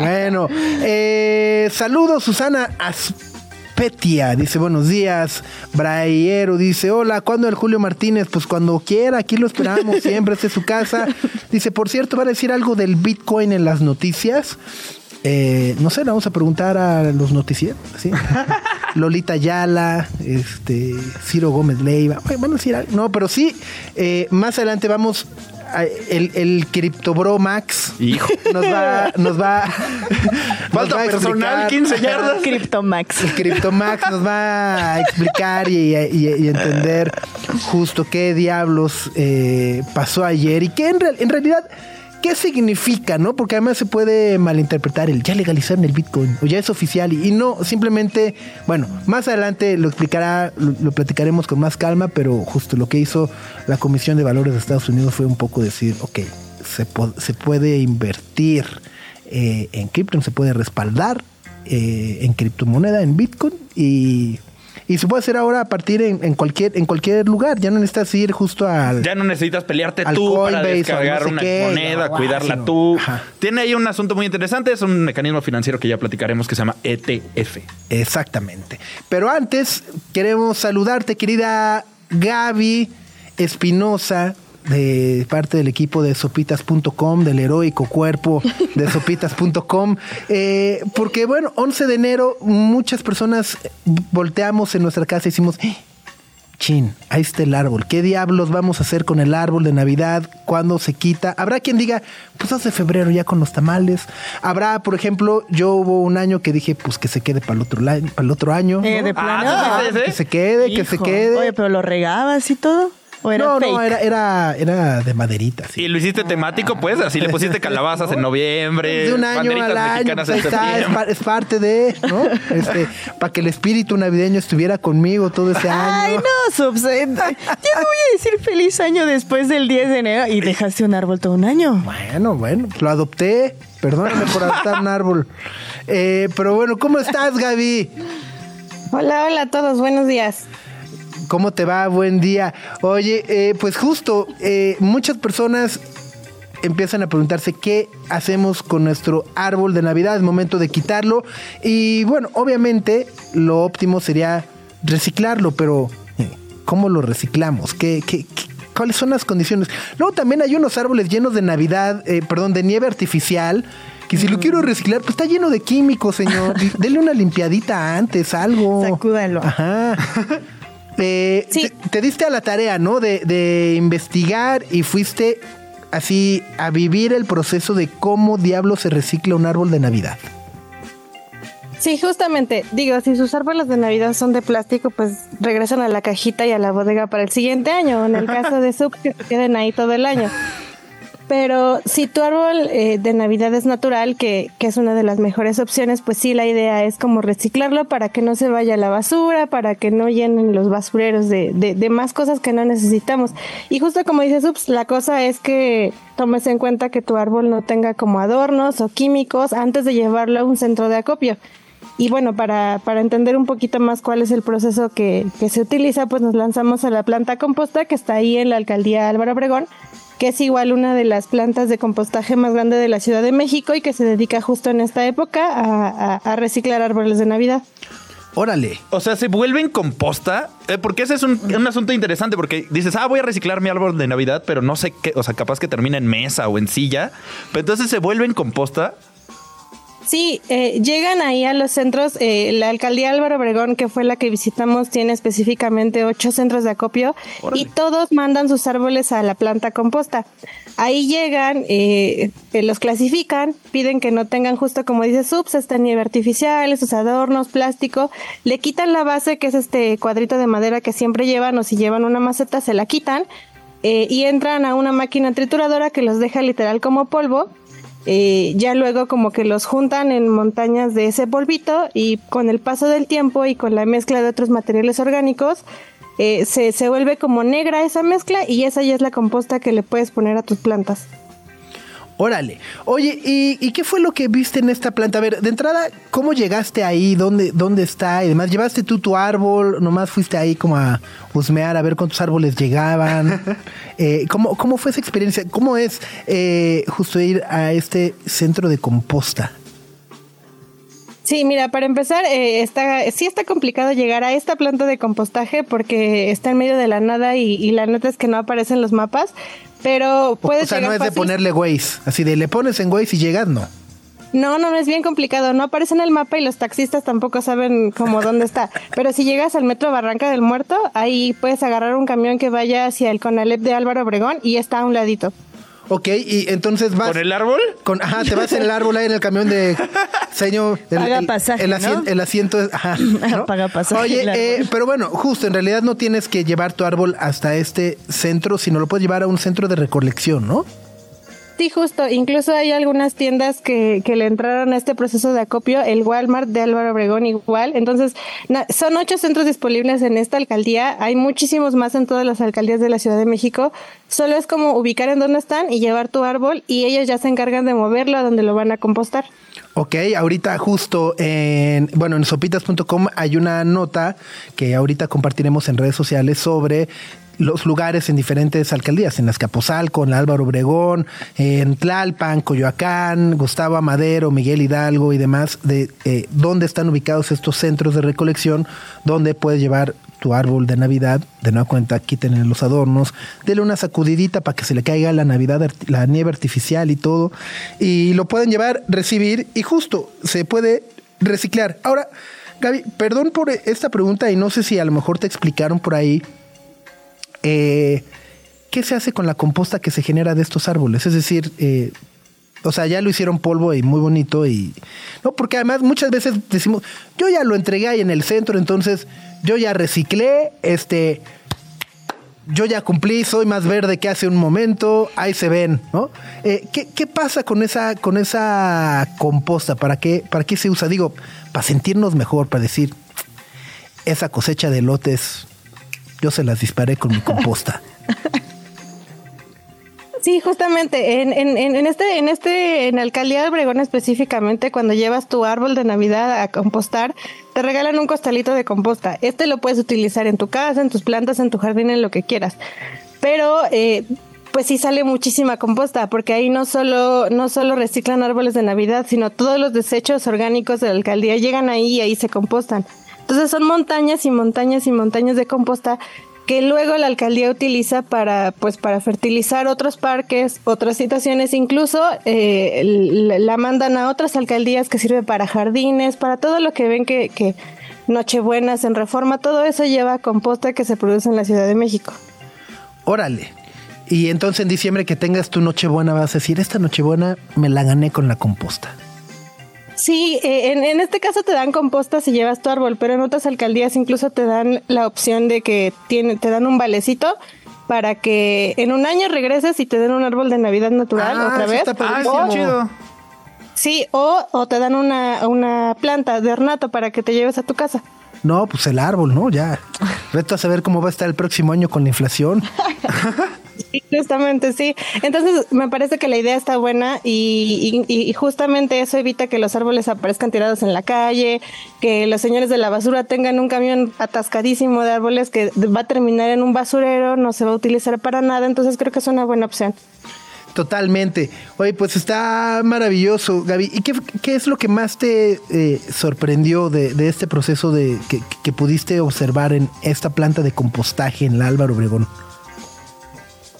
Bueno, eh, saludos Susana Aspetia. Dice buenos días. Brayero dice hola. ¿Cuándo el Julio Martínez? Pues cuando quiera. Aquí lo esperamos siempre. Esta es su casa. Dice por cierto va a decir algo del Bitcoin en las noticias. Eh, no sé, le vamos a preguntar a los noticieros. ¿sí? [LAUGHS] Lolita Yala, este, Ciro Gómez Leiva. Ay, Van a decir algo. No, pero sí, eh, más adelante vamos. a- el, el Cryptobro Max Hijo. nos va, nos va, [LAUGHS] nos Falta va personal, explicar- 15 yardas. [LAUGHS] Cryptomax. el Cryptomax nos va a explicar y, y- y entender justo qué diablos eh, pasó ayer y qué en, real- en realidad qué significa, ¿no? Porque además se puede malinterpretar el ya legalizaron el Bitcoin o ya es oficial y, no, simplemente, bueno, más adelante lo explicará, lo, platicaremos con más calma, pero justo lo que hizo la Comisión de Valores de Estados Unidos fue un poco decir, ok, se puede invertir eh, en cripto, se puede respaldar eh, en criptomoneda, en Bitcoin y, y se puede hacer ahora a partir en, en cualquier en cualquier lugar. Ya no necesitas ir justo al... Ya no necesitas pelearte tú para Coinbase o descargar no sé una qué, moneda, no, cuidarla tú. Ajá. Tiene ahí un asunto muy interesante, es un mecanismo financiero que ya platicaremos que se llama ETF. Exactamente. Pero antes queremos saludarte, querida Gaby Espinosa, de parte del equipo de sopitas.com, del heroico cuerpo de sopitas.com, eh, porque bueno, 11 de enero muchas personas volteamos en nuestra casa y decimos, "Eh, chin, ahí está el árbol, ¿qué diablos vamos a hacer con el árbol de Navidad? ¿Cuándo se quita? Habrá quien diga, pues hace febrero ya con los tamales. Habrá, por ejemplo, yo hubo un año que dije, pues que se quede para el otro, para el otro año. Eh, de plano. Ah, sí, sí, sí. Que se quede, que se quede. Oye, pero lo regabas y todo. ¿O era no, fake? no, era, era, era de maderita, sí. Y lo hiciste temático, pues, así le pusiste calabazas en noviembre, [LAUGHS] de un año al año, mexicanas pues está, es, pa- es parte de, ¿no? [LAUGHS] Este, para que el espíritu navideño estuviera conmigo todo ese año. Ay, no, Subs. eh, Ya te voy a decir feliz año después del 10 de enero y dejaste un árbol todo un año. Bueno, bueno, lo adopté. Perdóname por adoptar un árbol. Eh, pero bueno, ¿cómo estás, Gaby? Hola, hola a todos, buenos días. ¿Cómo te va? Buen día. Oye, eh, pues justo, eh, muchas personas empiezan a preguntarse qué hacemos con nuestro árbol de Navidad, es momento de quitarlo. Y bueno, obviamente lo óptimo sería reciclarlo, pero ¿cómo lo reciclamos? ¿Qué, qué, qué- cuáles son las condiciones? Luego también hay unos árboles llenos de Navidad, eh, perdón, de nieve artificial. Que si lo quiero reciclar, pues está lleno de químicos, señor. [LAUGHS] Dele una limpiadita antes, algo. Sacúdalo. Ajá. [LAUGHS] Eh, Sí. te, te diste a la tarea, ¿no? De, de investigar y fuiste así a vivir el proceso de cómo diablo se recicla un árbol de Navidad. Sí, justamente, digo, si sus árboles de Navidad son de plástico, pues regresan a la cajita y a la bodega para el siguiente año. En el caso de [LAUGHS] Sub, que se queden ahí todo el año. Pero si tu árbol eh, de Navidad es natural, que, es una de las mejores opciones, pues sí, la idea es como reciclarlo para que no se vaya a la basura, para que no llenen los basureros de, más cosas que no necesitamos. Y justo como dice Subs, la cosa es que tomes en cuenta que tu árbol no tenga como adornos o químicos antes de llevarlo a un centro de acopio. Y bueno, para, para entender un poquito más cuál es el proceso que, que se utiliza, pues nos lanzamos a la planta composta que está ahí en la alcaldía Álvaro Obregón, que es igual una de las plantas de compostaje más grande de la Ciudad de México y que se dedica justo en esta época a, a- a reciclar árboles de Navidad. Órale. O sea, se vuelven composta, Eh, porque ese es un, un asunto interesante, porque dices, ah, voy a reciclar mi árbol de Navidad, pero no sé qué, o sea, capaz que termina en mesa o en silla, pero entonces se vuelven composta. Sí, eh, llegan ahí a los centros. eh, la alcaldía Álvaro Obregón, que fue la que visitamos, tiene específicamente ocho centros de acopio y todos mandan sus árboles a la planta composta. Ahí llegan, eh, eh, los clasifican, piden que no tengan justo como dice Subs, esta nieve artificial, esos adornos, plástico, le quitan la base, que es este cuadrito de madera que siempre llevan, o si llevan una maceta, se la quitan. eh, y entran a una máquina trituradora que los deja literal como polvo eh, ya luego como que los juntan en montañas de ese polvito y con el paso del tiempo y con la mezcla de otros materiales orgánicos eh, se, se vuelve como negra esa mezcla y esa ya es la composta que le puedes poner a tus plantas. Órale. Oye, ¿y, y qué fue lo que viste en esta planta? A ver, de entrada, ¿cómo llegaste ahí? ¿Dónde, dónde está? Y demás, ¿llevaste tú tu árbol? ¿Nomás fuiste ahí como a husmear a ver cuántos árboles llegaban? [LAUGHS] Eh, ¿cómo, ¿Cómo fue esa experiencia? ¿Cómo es eh, justo ir a este centro de composta? Sí, mira, para empezar, eh, está, sí está complicado llegar a esta planta de compostaje porque está en medio de la nada y, y la neta es que no aparecen los mapas, pero puedes o sea, llegar no es de ponerle Waze. Así de le pones en Waze y llegas, no. No, no, no es bien complicado. No aparece en el mapa y los taxistas tampoco saben cómo dónde está. [LAUGHS] Pero si llegas al metro Barranca del Muerto, ahí puedes agarrar un camión que vaya hacia el Conalep de Álvaro Obregón y está a un ladito. Ok, y entonces vas. ¿Con el árbol? con- ajá, te vas en el árbol ahí en el camión de señor. El, Paga pasaje, el, asien- ¿no? el asiento. es- Ajá. [LAUGHS] ¿no? Paga pasaje, Oye, eh, pero bueno, justo, en realidad no tienes que llevar tu árbol hasta este centro, sino lo puedes llevar a un centro de recolección, ¿no? Sí, justo. Incluso hay algunas tiendas que, que le entraron a este proceso de acopio, el Walmart de Álvaro Obregón igual. Entonces, son ocho centros disponibles en esta alcaldía. Hay muchísimos más en todas las alcaldías de la Ciudad de México. Solo es como ubicar en dónde están y llevar tu árbol y ellos ya se encargan de moverlo a donde lo van a compostar. Ok, ahorita justo en, bueno, en sopitas.com hay una nota que ahorita compartiremos en redes sociales sobre los lugares en diferentes alcaldías, en Azcapotzalco, en Álvaro Obregón, en Tlalpan, Coyoacán, Gustavo Amadero, Miguel Hidalgo y demás, de eh, dónde están ubicados estos centros de recolección, donde puedes llevar tu árbol de Navidad, de nueva cuenta, quiten los adornos, dele una sacudidita para que se le caiga la Navidad, la nieve artificial y todo, y lo pueden llevar, recibir, y justo se puede reciclar. Ahora, Gaby, perdón por esta pregunta y no sé si a lo mejor te explicaron por ahí, eh, ¿qué se hace con la composta que se genera de estos árboles? Es decir, eh, o sea, ya lo hicieron polvo y muy bonito y... No, porque además muchas veces decimos, yo ya lo entregué ahí en el centro, entonces yo ya reciclé, este... Yo ya cumplí, soy más verde que hace un momento, ahí se ven, ¿no? Eh, ¿qué, qué pasa con esa, con esa composta? ¿Para qué, ¿Para qué se usa? Digo, para sentirnos mejor, para decir, esa cosecha de lotes, yo se las disparé con mi [LAUGHS] composta. Sí, justamente en, en, en este, en este, en alcaldía de Obregón específicamente, cuando llevas tu árbol de Navidad a compostar, te regalan un costalito de composta. Este lo puedes utilizar en tu casa, en tus plantas, en tu jardín, en lo que quieras. Pero eh, pues sí sale muchísima composta, porque ahí no solo, no solo reciclan árboles de Navidad, sino todos los desechos orgánicos de la alcaldía llegan ahí y ahí se compostan. Entonces son montañas y montañas y montañas de composta que luego la alcaldía utiliza para pues para fertilizar otros parques, otras situaciones, incluso eh, la mandan a otras alcaldías que sirve para jardines, para todo lo que ven que, que Nochebuenas en Reforma, todo eso lleva composta que se produce en la Ciudad de México. Órale. Y entonces en diciembre que tengas tu Nochebuena vas a decir, esta Nochebuena me la gané con la composta. Sí, eh, en, en este caso te dan composta si llevas tu árbol, pero en otras alcaldías incluso te dan la opción de que tiene, te dan un valecito para que en un año regreses y te den un árbol de Navidad natural Ah, otra vez. está Ah, padrísimo. sí, chido. Sí, o, o te dan una, una planta de ornato para que te lleves a tu casa. No, pues el árbol, ¿no? Ya. [LAUGHS] Vete a saber cómo va a estar el próximo año con la inflación. [LAUGHS] Sí, Justamente, sí. Entonces, me parece que la idea está buena y, y- y justamente eso evita que los árboles aparezcan tirados en la calle, que los señores de la basura tengan un camión atascadísimo de árboles que va a terminar en un basurero, no se va a utilizar para nada, entonces creo que es una buena opción. Totalmente. Oye, pues está maravilloso, Gaby. ¿Y qué, qué es lo que más te eh, sorprendió de, de este proceso de que, que pudiste observar en esta planta de compostaje en la Álvaro Obregón?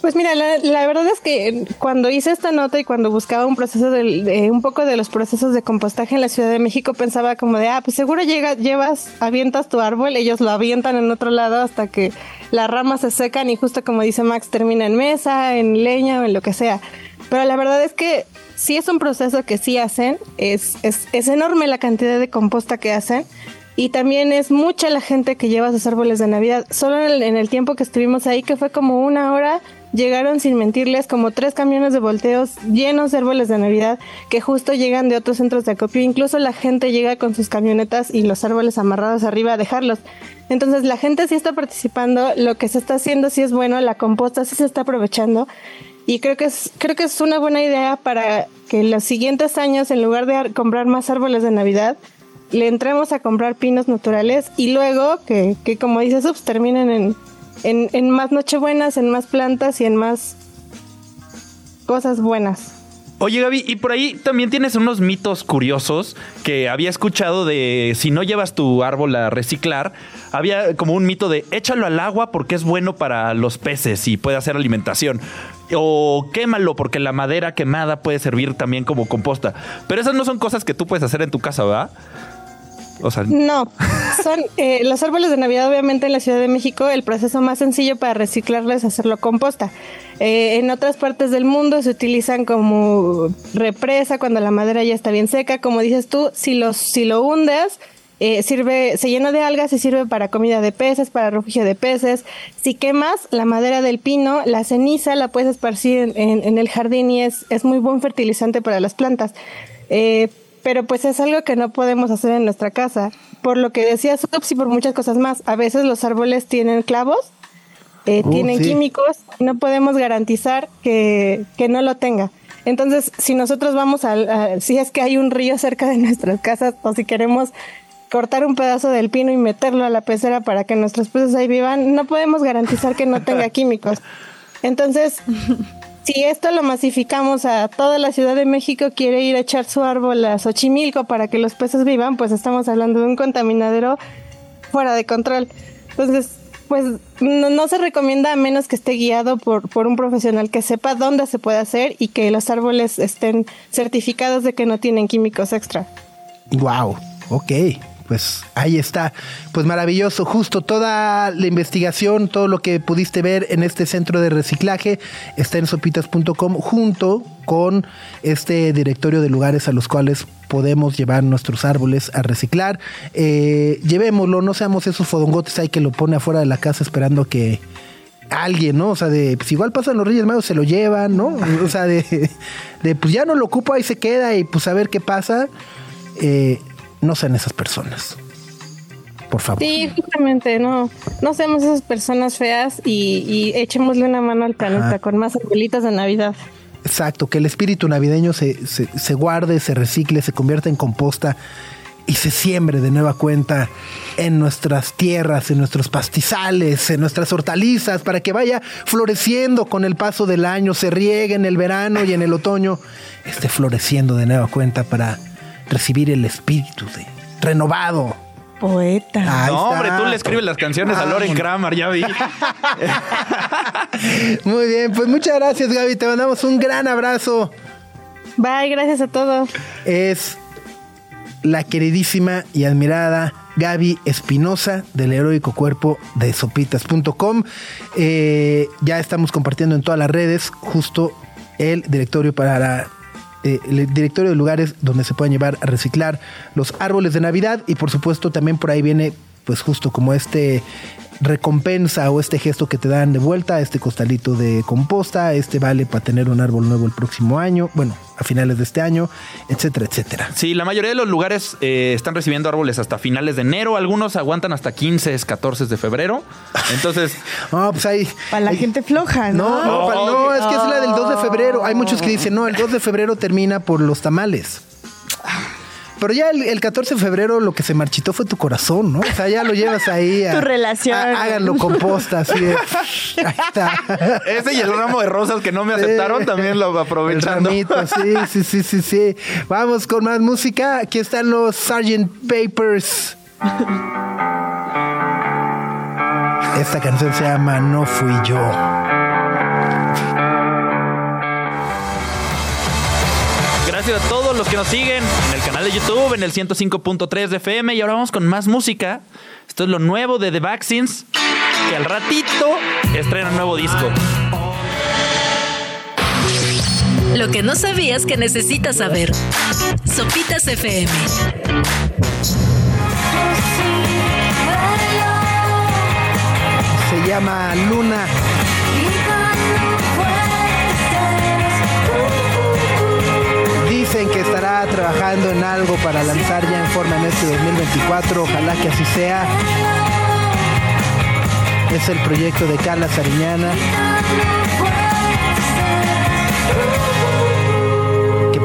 Pues mira, la, verdad es que cuando hice esta nota y cuando buscaba un proceso de, un poco de los procesos de compostaje en la Ciudad de México, pensaba como de, ah, pues seguro llega, llevas, avientas tu árbol, ellos lo avientan en otro lado hasta que las ramas se secan y justo como dice Max, termina en mesa, en leña o en lo que sea. Pero la verdad es que sí es un proceso que sí hacen, es, es, es enorme la cantidad de composta que hacen. Y también es mucha la gente que lleva sus árboles de Navidad. Solo en el tiempo que estuvimos ahí, que fue como una hora, llegaron sin mentirles como tres camiones de volteos llenos de árboles de Navidad que justo llegan de otros centros de acopio. Incluso la gente llega con sus camionetas y los árboles amarrados arriba a dejarlos. Entonces la gente sí está participando, lo que se está haciendo sí es bueno, la composta sí se está aprovechando. y creo que es creo que es una buena idea para que en los siguientes años en lugar de comprar más árboles de Navidad le entremos a comprar pinos naturales y luego que, que como dice Subs terminen en, en, en más nochebuenas, en más plantas y en más cosas buenas. Oye, Gaby, y por ahí también tienes unos mitos curiosos que había escuchado de si no llevas tu árbol a reciclar, había como un mito de échalo al agua porque es bueno para los peces y puede hacer alimentación. O quémalo porque la madera quemada puede servir también como composta. Pero esas no son cosas que tú puedes hacer en tu casa, ¿verdad? No, son eh, los árboles de Navidad, obviamente en la Ciudad de México, el proceso más sencillo para reciclarlo es hacerlo composta. Eh, en otras partes del mundo se utilizan como represa cuando la madera ya está bien seca. Como dices tú, si, los, si lo hundes, eh, sirve, se llena de algas y sirve para comida de peces, para refugio de peces. Si quemas la madera del pino, la ceniza la puedes esparcir en el jardín y es, es muy buen fertilizante para las plantas. Eh, pero pues es algo que no podemos hacer en nuestra casa. Por lo que decía Subs y por muchas cosas más. A veces los árboles tienen clavos, eh, Uh, tienen sí. químicos, no podemos garantizar que, que no lo tenga. Entonces, si nosotros vamos al, a- si es que hay un río cerca de nuestras casas o si queremos cortar un pedazo del pino y meterlo a la pecera para que nuestros peces ahí vivan, no podemos garantizar que no tenga [LAUGHS] químicos. Entonces, si esto lo masificamos a toda la Ciudad de México, quiere ir a echar su árbol a Xochimilco para que los peces vivan, pues estamos hablando de un contaminadero fuera de control. Entonces, pues no, no se recomienda a menos que esté guiado por, por un profesional que sepa dónde se puede hacer y que los árboles estén certificados de que no tienen químicos extra. Wow, ok. Pues ahí está. Pues maravilloso. Justo toda la investigación, todo lo que pudiste ver en este centro de reciclaje está en sopitas.com junto con este directorio de lugares a los cuales podemos llevar nuestros árboles a reciclar. Eh, llevémoslo, no seamos esos fodongotes ahí que lo pone afuera de la casa esperando que alguien, ¿no? O sea, de, pues igual pasan los Reyes Magos, se lo llevan, ¿no? O sea, de, de pues ya no lo ocupo, ahí se queda y pues a ver qué pasa. Eh, no sean esas personas. Por favor. Sí, justamente, no, no seamos esas personas feas y, y echémosle una mano al planeta Ajá. con más arbolitas de Navidad. Exacto, que el espíritu navideño se, se, se guarde, se recicle, se convierta en composta y se siembre de nueva cuenta en nuestras tierras, en nuestros pastizales, en nuestras hortalizas, para que vaya floreciendo con el paso del año, se riegue en el verano y en el otoño, esté floreciendo de nueva cuenta para recibir el espíritu de renovado. Poeta. Ahí no, está. hombre, tú le escribes las canciones a Loren Kramer, ya vi. [LAUGHS] Muy bien, pues muchas gracias Gaby, te mandamos un gran abrazo. Bye, gracias a todos. es la queridísima y admirada Gaby Espinosa del heroico cuerpo de sopitas.com. Eh, ya estamos compartiendo en todas las redes justo el directorio para la- eh, el directorio de lugares donde se pueden llevar a reciclar los árboles de Navidad y por supuesto también por ahí viene pues justo como este recompensa o este gesto que te dan de vuelta, este costalito de composta, este vale para tener un árbol nuevo el próximo año, bueno, a finales de este año, etcétera, etcétera. Sí, la mayoría de los lugares eh, están recibiendo árboles hasta finales de enero. Algunos aguantan hasta 15, 14 de febrero. Entonces, [LAUGHS] No, pues hay. Para la hay- gente floja, No, ¿no? no, no, es que es la del 2 de febrero. Hay muchos que dicen, no, el 2 de febrero termina por los tamales. Pero ya el, el 14 de febrero lo que se marchitó fue tu corazón, ¿no? O sea, ya lo llevas ahí. [LAUGHS] a- Tu relación. a- háganlo composta, así de. [LAUGHS] Ahí está. ese y el ramo de rosas que no me aceptaron también lo El aprovechando. ramito, sí, sí, [LAUGHS] sí, sí, sí. Vamos con más música. Aquí están los Sgt. Papers. Esta canción se llama No Fui Yo. Gracias a todos los que nos siguen en el canal de YouTube, en el 105.3 de FM. Y ahora vamos con más música. Esto es lo nuevo de The Vaccines, que al ratito estrena un nuevo disco. Lo que no sabías que necesitas saber. Sopitas FM. Se llama Luna. Dicen que estará trabajando en algo para lanzar ya en forma en este 2024. Ojalá que así sea. Es el proyecto de Carla Sariñana.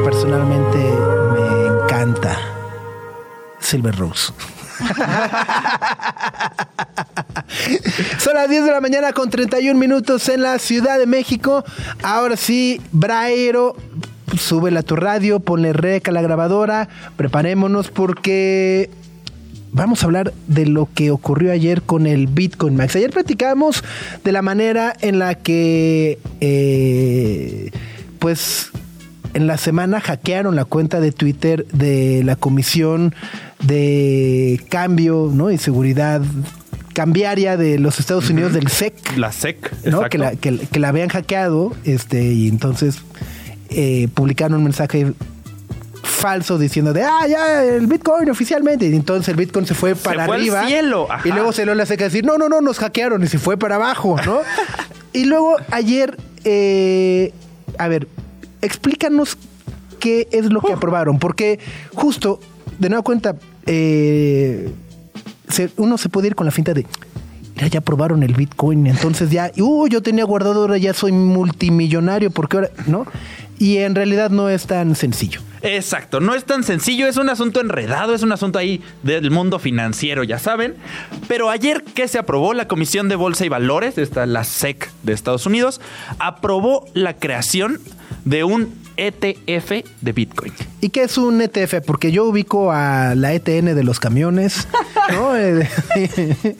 personalmente me encanta. Silver Rose. [LAUGHS] Son las 10 de la mañana con 31 minutos en la Ciudad de México. Ahora sí, Braero, súbela a tu radio, ponle rec a la grabadora, preparémonos porque vamos a hablar de lo que ocurrió ayer con el Bitcoin Max. Ayer platicamos de la manera en la que, eh, pues, en la semana hackearon la cuenta de Twitter de la Comisión de Cambio ¿no? y Seguridad cambiaria de los Estados Unidos del SEC. La SEC, ¿no? exacto. Que, la, que, que la habían hackeado este, y entonces eh, publicaron un mensaje falso diciendo de ah ya el Bitcoin oficialmente y entonces el Bitcoin se fue para fue al arriba cielo, ajá. y luego se lo le hace que decir no no no nos hackearon y se fue para abajo no [LAUGHS] y luego ayer eh, a ver explícanos qué es lo que aprobaron porque justo de nueva cuenta eh, se- uno se puede ir con la finta de Mira, ya aprobaron el Bitcoin, entonces ya, uh, yo tenía guardado, ahora ya soy multimillonario, porque ahora, ¿no? Y en realidad no es tan sencillo. Exacto, no es tan sencillo, es un asunto enredado, es un asunto ahí del mundo financiero, ya saben. Pero ayer que se aprobó la Comisión de Bolsa y Valores, esta la SEC de Estados Unidos, aprobó la creación de un ETF de Bitcoin. ¿Y qué es un ETF? Porque yo ubico a la ETN de los camiones, [LAUGHS] ¿no? Eh, [LAUGHS]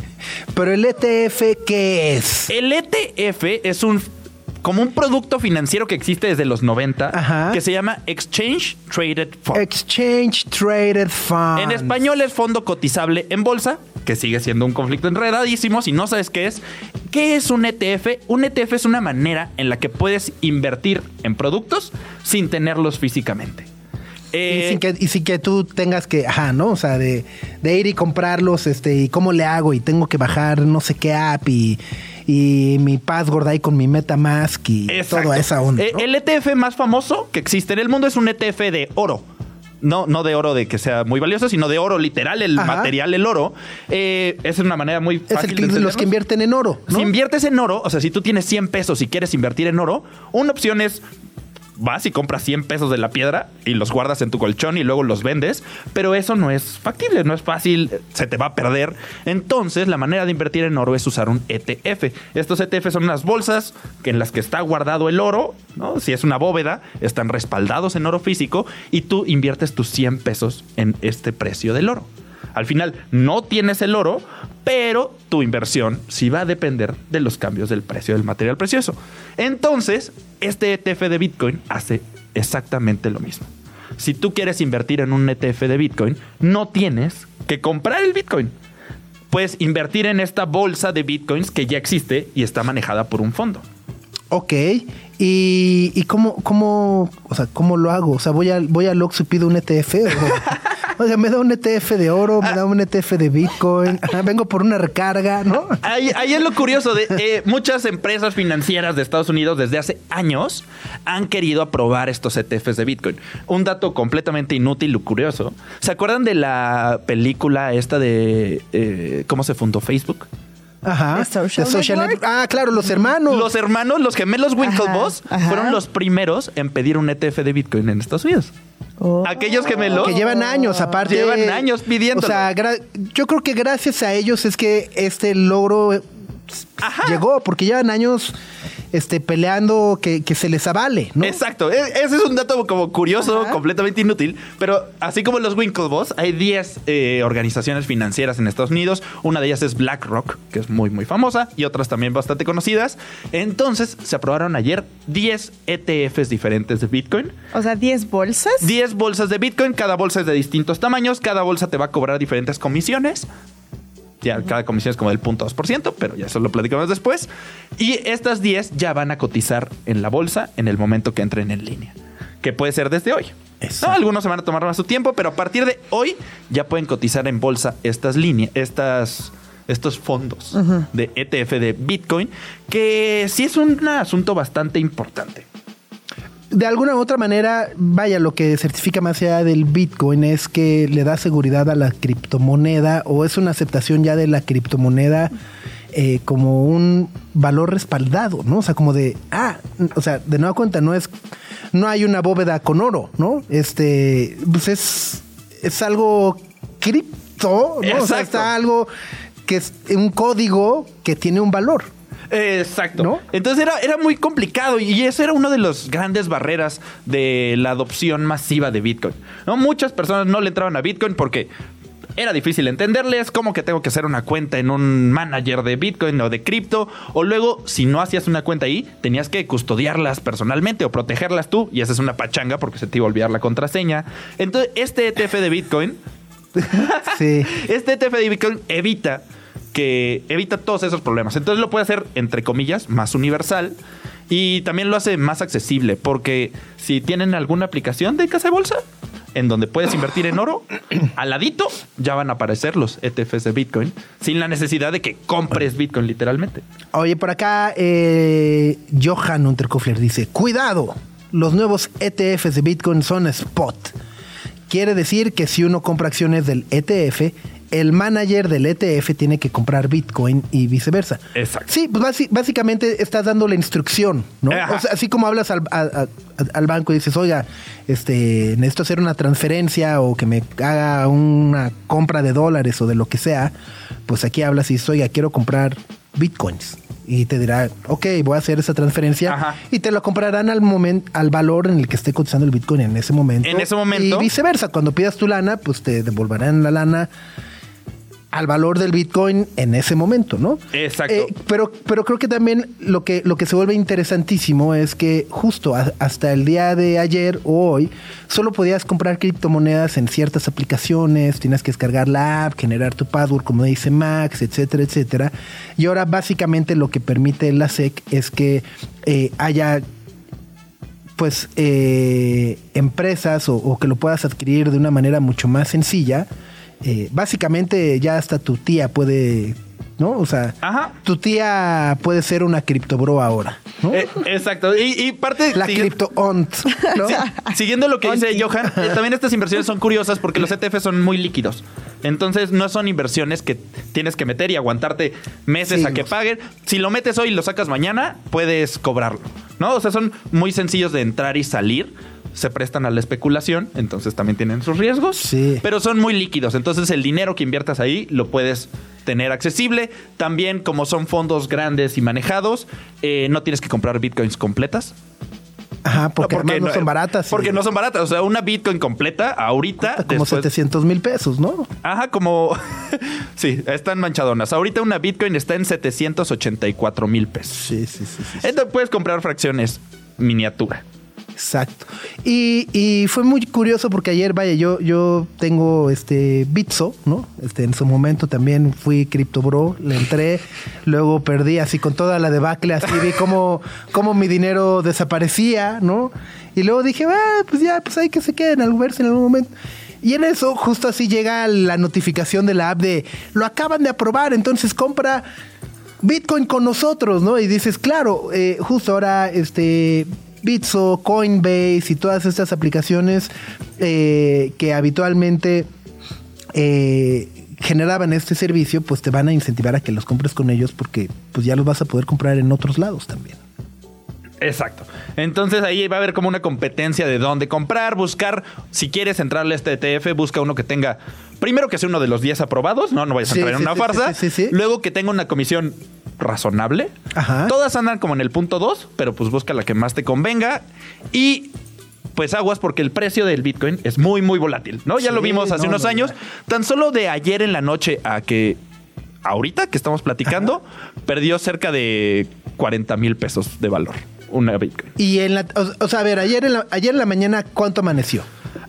Pero el ETF, ¿qué es? El ETF es un como un producto financiero que existe desde los 90 Ajá. que se llama Exchange Traded Fund. Exchange Traded Fund. En español es fondo cotizable en bolsa, que sigue siendo un conflicto enredadísimo. Si no sabes qué es, ¿qué es un ETF? Un ETF es una manera en la que puedes invertir en productos sin tenerlos físicamente. Y Eh, sin, que, y sin que tú tengas que, ajá, ¿no? O sea, de, de ir y comprarlos, este, y cómo le hago, y tengo que bajar no sé qué app, y, y mi password ahí con mi MetaMask, y Exacto. toda esa onda. Eh, ¿no? El ETF más famoso que existe en el mundo es un ETF de oro. No, no de oro de que sea muy valioso, sino de oro literal, el Ajá. material, el oro. Eh, es una manera muy es fácil el de que, los entenderlo. que invierten en oro, ¿no? Si inviertes en oro, o sea, si tú tienes 100 pesos y quieres invertir en oro, una opción es vas y compras 100 pesos de la piedra y los guardas en tu colchón y luego los vendes, pero eso no es factible, no es fácil, se te va a perder. Entonces, la manera de invertir en oro es usar un ETF. Estos ETF son unas bolsas en las que está guardado el oro, ¿no? Si es una bóveda, están respaldados en oro físico y tú inviertes tus 100 pesos en este precio del oro. Al final no tienes el oro, pero tu inversión sí va a depender de los cambios del precio del material precioso. Entonces, este ETF de Bitcoin hace exactamente lo mismo. Si tú quieres invertir en un ETF de Bitcoin, no tienes que comprar el Bitcoin. Puedes invertir en esta bolsa de Bitcoins que ya existe y está manejada por un fondo. Ok. ¿Y, y cómo, cómo, o sea, cómo lo hago? O sea, voy a, voy al Oxxo y pido un ETF. O, [LAUGHS] [LAUGHS] o sea, me da un ETF de oro, me da un ETF de Bitcoin. [LAUGHS] Vengo por una recarga, ¿no? Ahí, ahí es lo curioso de eh, muchas empresas financieras de Estados Unidos desde hace años han querido aprobar estos ETFs de Bitcoin. Un dato completamente inútil y curioso. ¿Se acuerdan de la película esta de eh, cómo se fundó Facebook? Ajá. ¿De Social The Network? Network. Ah, claro, los hermanos. Los hermanos, los gemelos Winklevoss, fueron los primeros en pedir un ETF de Bitcoin en Estados Unidos. Oh. Aquellos gemelos que llevan años, aparte. Llevan años pidiéndolo. O sea, yo creo que gracias a ellos es que este logro eh, llegó, porque llevan años este, peleando que, que se les avale, ¿no? Exacto, E- ese es un dato como curioso, completamente inútil, pero así como los Winklevoss, hay 10 eh, organizaciones financieras en Estados Unidos, una de ellas es BlackRock, que es muy muy famosa, y otras también bastante conocidas. Entonces, se aprobaron ayer 10 ETFs diferentes de Bitcoin. O sea, 10 bolsas. 10 bolsas de Bitcoin, cada bolsa es de distintos tamaños, cada bolsa te va a cobrar diferentes comisiones. Ya cada comisión es como del 0.2%, pero ya eso lo platicamos después. Y estas 10 ya van a cotizar en la bolsa en el momento que entren en línea, que puede ser desde hoy. No, algunos se van a tomar más su tiempo, pero a partir de hoy ya pueden cotizar en bolsa estas líneas, estas estos fondos de ETF de Bitcoin, que sí es un asunto bastante importante. De alguna u otra manera, vaya, lo que certifica más allá del Bitcoin es que le da seguridad a la criptomoneda o es una aceptación ya de la criptomoneda eh, como un valor respaldado, ¿no? O sea, como de, ah, o sea, de nueva cuenta, no es no hay una bóveda con oro, ¿no? Este, pues es, es algo cripto, ¿no? O sea, Exacto. está algo que es un código que tiene un valor. Exacto. ¿No? Entonces era, era muy complicado y eso era una de las grandes barreras de la adopción masiva de Bitcoin. ¿no? Muchas personas no le entraban a Bitcoin porque era difícil entenderles, como que tengo que hacer una cuenta en un manager de Bitcoin o de cripto, o luego si no hacías una cuenta ahí, tenías que custodiarlas personalmente o protegerlas tú y esa es una pachanga porque se te iba a olvidar la contraseña. Entonces este ETF de Bitcoin [LAUGHS] Sí. [LAUGHS] este ETF de Bitcoin evita que evita todos esos problemas. Entonces lo puede hacer, entre comillas, más universal y también lo hace más accesible porque si tienen alguna aplicación de casa de bolsa en donde puedes invertir en oro, [CLEARS THROAT] al ladito ya van a aparecer los ETFs de Bitcoin sin la necesidad de que compres Bitcoin literalmente. Oye, por acá, eh, Johan Unterkofler dice: Cuidado, los nuevos ETFs de Bitcoin son spot. Quiere decir que si uno compra acciones del ETF, el manager del ETF tiene que comprar Bitcoin y viceversa. Exacto. Sí, pues básicamente estás dando la instrucción, ¿no? O sea, así como hablas al, a- a- al banco y dices, oiga, este, necesito hacer una transferencia o que me haga una compra de dólares o de lo que sea, pues aquí hablas y dices, oiga, quiero comprar Bitcoins. Y te dirá, ok, voy a hacer esa transferencia Ajá. y te lo comprarán al momento, al valor en el que esté cotizando el Bitcoin en ese momento. En ese momento. Y viceversa, cuando pidas tu lana, pues te devolverán la lana al valor del Bitcoin en ese momento, ¿no? Exacto. Eh, pero, pero creo que también lo que, lo que se vuelve interesantísimo es que justo a- hasta el día de ayer o hoy solo podías comprar criptomonedas en ciertas aplicaciones, tienes que descargar la app, generar tu password como dice Max, etcétera, etcétera. Y ahora básicamente lo que permite la SEC es que eh, haya pues eh, empresas o, o que lo puedas adquirir de una manera mucho más sencilla. Eh, básicamente ya hasta tu tía puede, ¿no? O sea, Ajá. tu tía puede ser una criptobro ahora, ¿no? Eh, exacto. Y, y parte... la sigue- cripto ont, ¿no? Sí, siguiendo lo que dice Johan, eh, también estas inversiones son curiosas porque los ETFs son muy líquidos. Entonces no son inversiones que tienes que meter y aguantarte meses Sí, a que paguen. Si lo metes hoy y lo sacas mañana, puedes cobrarlo. ¿No? O sea, son muy sencillos de entrar y salir. Se prestan a la especulación, entonces también tienen sus riesgos. Sí. Pero son muy líquidos. Entonces el dinero que inviertas ahí lo puedes tener accesible. También, como son fondos grandes y manejados, eh, no tienes que comprar bitcoins completas. Ajá, porque, No, además no son baratas. Porque no son baratas. O sea, una Bitcoin completa ahorita. Como después- 700 mil pesos, ¿no? Ajá, como. [LAUGHS] sí, están manchadonas. Ahorita una Bitcoin está en 784 mil pesos. Sí, sí, sí. sí, sí. Entonces puedes comprar fracciones miniatura. Exacto. Y, y fue muy curioso porque ayer, vaya, yo, yo tengo este Bitso, ¿no? Este, en su momento también fui Crypto Bro, le entré, luego perdí así con toda la debacle, así vi cómo, cómo mi dinero desaparecía, ¿no? Y luego dije, ah, pues ya, pues hay que se queden al verse en algún momento. Y en eso, justo así llega la notificación de la app de lo acaban de aprobar, entonces compra Bitcoin con nosotros, ¿no? Y dices, claro, eh, justo ahora este Bitso, Coinbase y todas estas aplicaciones eh, que habitualmente eh, generaban este servicio, pues te van a incentivar a que los compres con ellos porque pues ya los vas a poder comprar en otros lados también. Exacto. Entonces ahí va a haber como una competencia de dónde comprar, buscar. Si quieres entrarle a este ETF, busca uno que tenga. Primero que sea uno de los 10 aprobados, no, no vayas Sí, a entrar en sí, una sí, farsa. sí, sí, sí. Luego que tenga una comisión razonable. Ajá. Todas andan como en el punto 2, pero pues busca la que más te convenga. Y pues aguas porque el precio del Bitcoin es muy, muy volátil, ¿no? Ya lo vimos hace no, unos no, años. Tan solo de ayer en la noche a que ahorita que estamos platicando, perdió cerca de 40 mil pesos de valor una Bitcoin. Y en la, o, o sea, a ver, ayer en la, ayer en la mañana, ¿cuánto amaneció?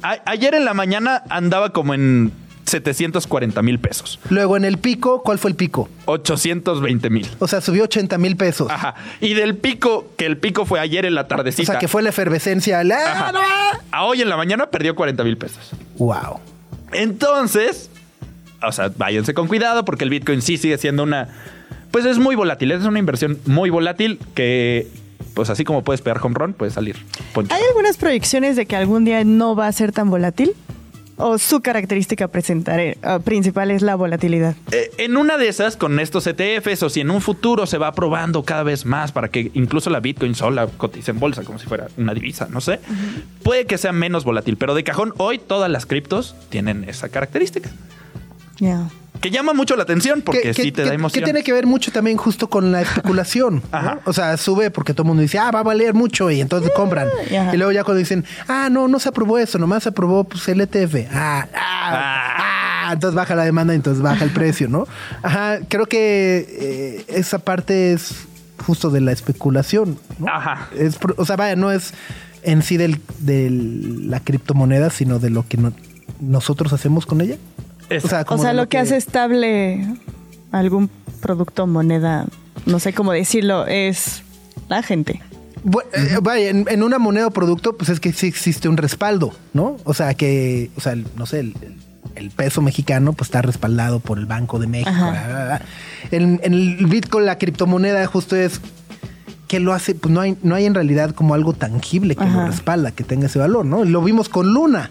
A- ayer en la mañana andaba como en 740 mil pesos. Luego en el pico, ¿cuál fue el pico? 820 mil. O sea, subió 80 mil pesos. Ajá. Y del pico, que el pico fue ayer en la O tardecita. sea, que fue la efervescencia. ¡Ah, Ajá. no! A hoy en la mañana perdió 40 mil pesos. Wow. Entonces, o sea, váyanse con cuidado porque el Bitcoin sí sigue siendo una... Pues es muy volátil, es una inversión muy volátil que, pues así como puedes pegar home run, puede salir. poncho. ¿Hay algunas proyecciones de que algún día no va a ser tan volátil? ¿O su característica presentar, eh, principal es la volatilidad? Eh, en una de esas, con estos ETFs, o si en un futuro se va probando cada vez más para que incluso la Bitcoin sola cotice en bolsa como si fuera una divisa, no sé, puede que sea menos volátil. Pero de cajón, hoy todas las criptos tienen esa característica. Ya. Que llama mucho la atención porque que, sí te que- da emoción. que tiene que ver mucho también justo con la especulación. [LAUGHS] ¿no? Ajá. O sea, sube porque todo el mundo dice, ah, va a valer mucho y entonces compran. Ajá. Y luego ya cuando dicen, ah, no, no se aprobó eso, nomás se aprobó pues, el ETF. Ah, ah, ah, entonces baja la demanda y entonces baja el precio, ¿no? Ajá, creo que eh, esa parte es justo de la especulación, ¿no? Ajá. Es, o sea, vaya, no es en sí del, de la criptomoneda, sino de lo que no- nosotros hacemos con ella. Es- O sea, O lo que hace estable algún producto o moneda, no sé cómo decirlo, es la gente. Bu- eh, vaya, en, en una moneda o producto, pues es que sí existe un respaldo, ¿no? O sea, que, o sea, no sé, el, peso mexicano pues está respaldado por el Banco de México. Ajá. bla, bla, bla. En, en el Bitcoin, la criptomoneda justo es que lo hace, pues no hay, no hay en realidad como algo tangible que lo respalda, que tenga ese valor, ¿no? Lo vimos con Luna.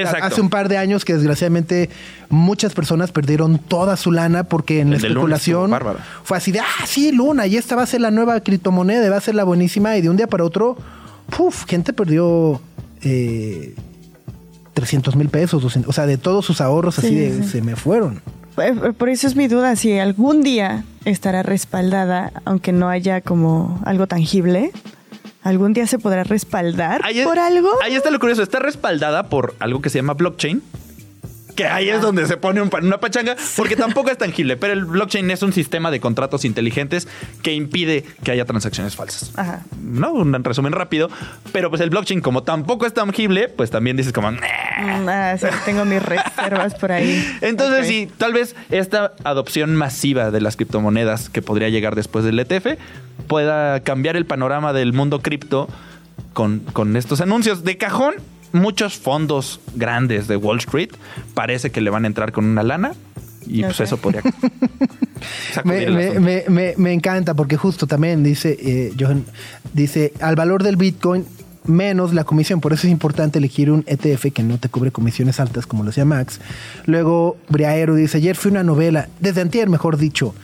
Exacto. Hace un par de años que desgraciadamente muchas personas perdieron toda su lana porque en la El especulación fue así de, ah, sí, Luna, y esta va a ser la nueva criptomoneda, y va a ser la buenísima, y de un día para otro, puf, gente perdió eh, 300 mil pesos, 200, o sea, de todos sus ahorros así Sí, de, sí. se me fueron. Eh, eh, Por eso es mi duda si algún día estará respaldada, aunque no haya como algo tangible. ¿Algún día se podrá respaldar Ahí es- por algo? Ahí está lo curioso. Está respaldada por algo que se llama blockchain. Que ahí es donde se pone un una pachanga, porque tampoco es tangible. Pero el blockchain es un sistema de contratos inteligentes que impide que haya transacciones falsas. Ajá. ¿No? Un resumen rápido. Pero pues el blockchain, como tampoco es tangible, pues también dices como. Mm, ah, sí, tengo mis reservas por ahí. Entonces, Ok. sí, tal vez esta adopción masiva de las criptomonedas que podría llegar después del ETF pueda cambiar el panorama del mundo cripto con, con estos anuncios. De cajón, muchos fondos grandes de Wall Street parece que le van a entrar con una lana y pues eso podría [LAUGHS] Me, me- me- me- me encanta porque justo también dice, eh, Johan, dice, al valor del Bitcoin menos la comisión. Por eso es importante elegir un ETF que no te cobre comisiones altas, como lo decía Max. Luego, Briaero dice, ayer fui una novela, desde antier, mejor dicho.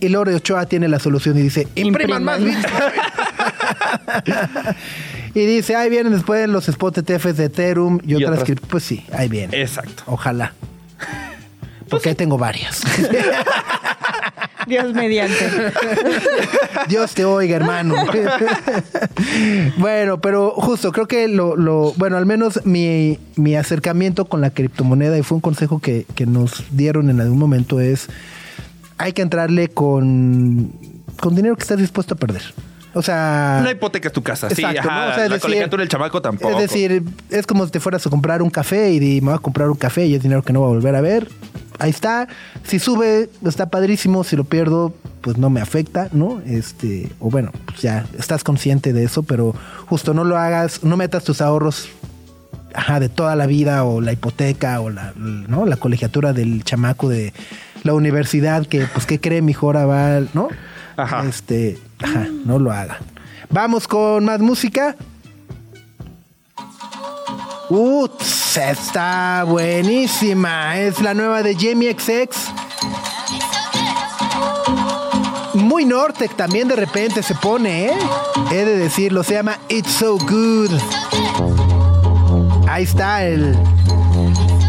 Y Lore Ochoa tiene la solución y dice, impriman más Impriman. Bitcoin. [LAUGHS] [LAUGHS] y dice, ahí vienen después los spot ETFs de Ethereum y, Y otras otras. cripto. Pues sí, ahí vienen. Exacto. Ojalá. [LAUGHS] Porque ahí tengo varias. [LAUGHS] Dios mediante. [LAUGHS] Dios te oiga, hermano. bueno, pero justo, creo que lo, lo bueno, al menos mi, mi acercamiento con la criptomoneda, y fue un consejo que, que nos dieron en algún momento, es hay que entrarle con, con dinero que estás dispuesto a perder. O sea... No hipotecas tu casa. sí, Exacto, ajá, ¿no? O sea, es la decir- colegiatura del chamaco tampoco. Es decir, es como si te fueras a comprar un café y di, me voy a comprar un café y es dinero que no voy a volver a ver. Ahí está. Si sube, está padrísimo. Si lo pierdo, pues no me afecta, ¿no? Este, o bueno, pues ya estás consciente de eso, pero justo no lo hagas, no metas tus ahorros ajá, de toda la vida o la hipoteca o la, ¿no? la colegiatura del chamaco de la universidad que, pues, ¿qué cree? Mi ahora va, ¿no? Ajá. Este, ajá, no lo haga. Vamos con más música. Uh, está buenísima. Es la nueva de Jamie XX. Muy Nortec también de repente se pone, ¿eh? He de decirlo, se llama It's So Good. Ahí está el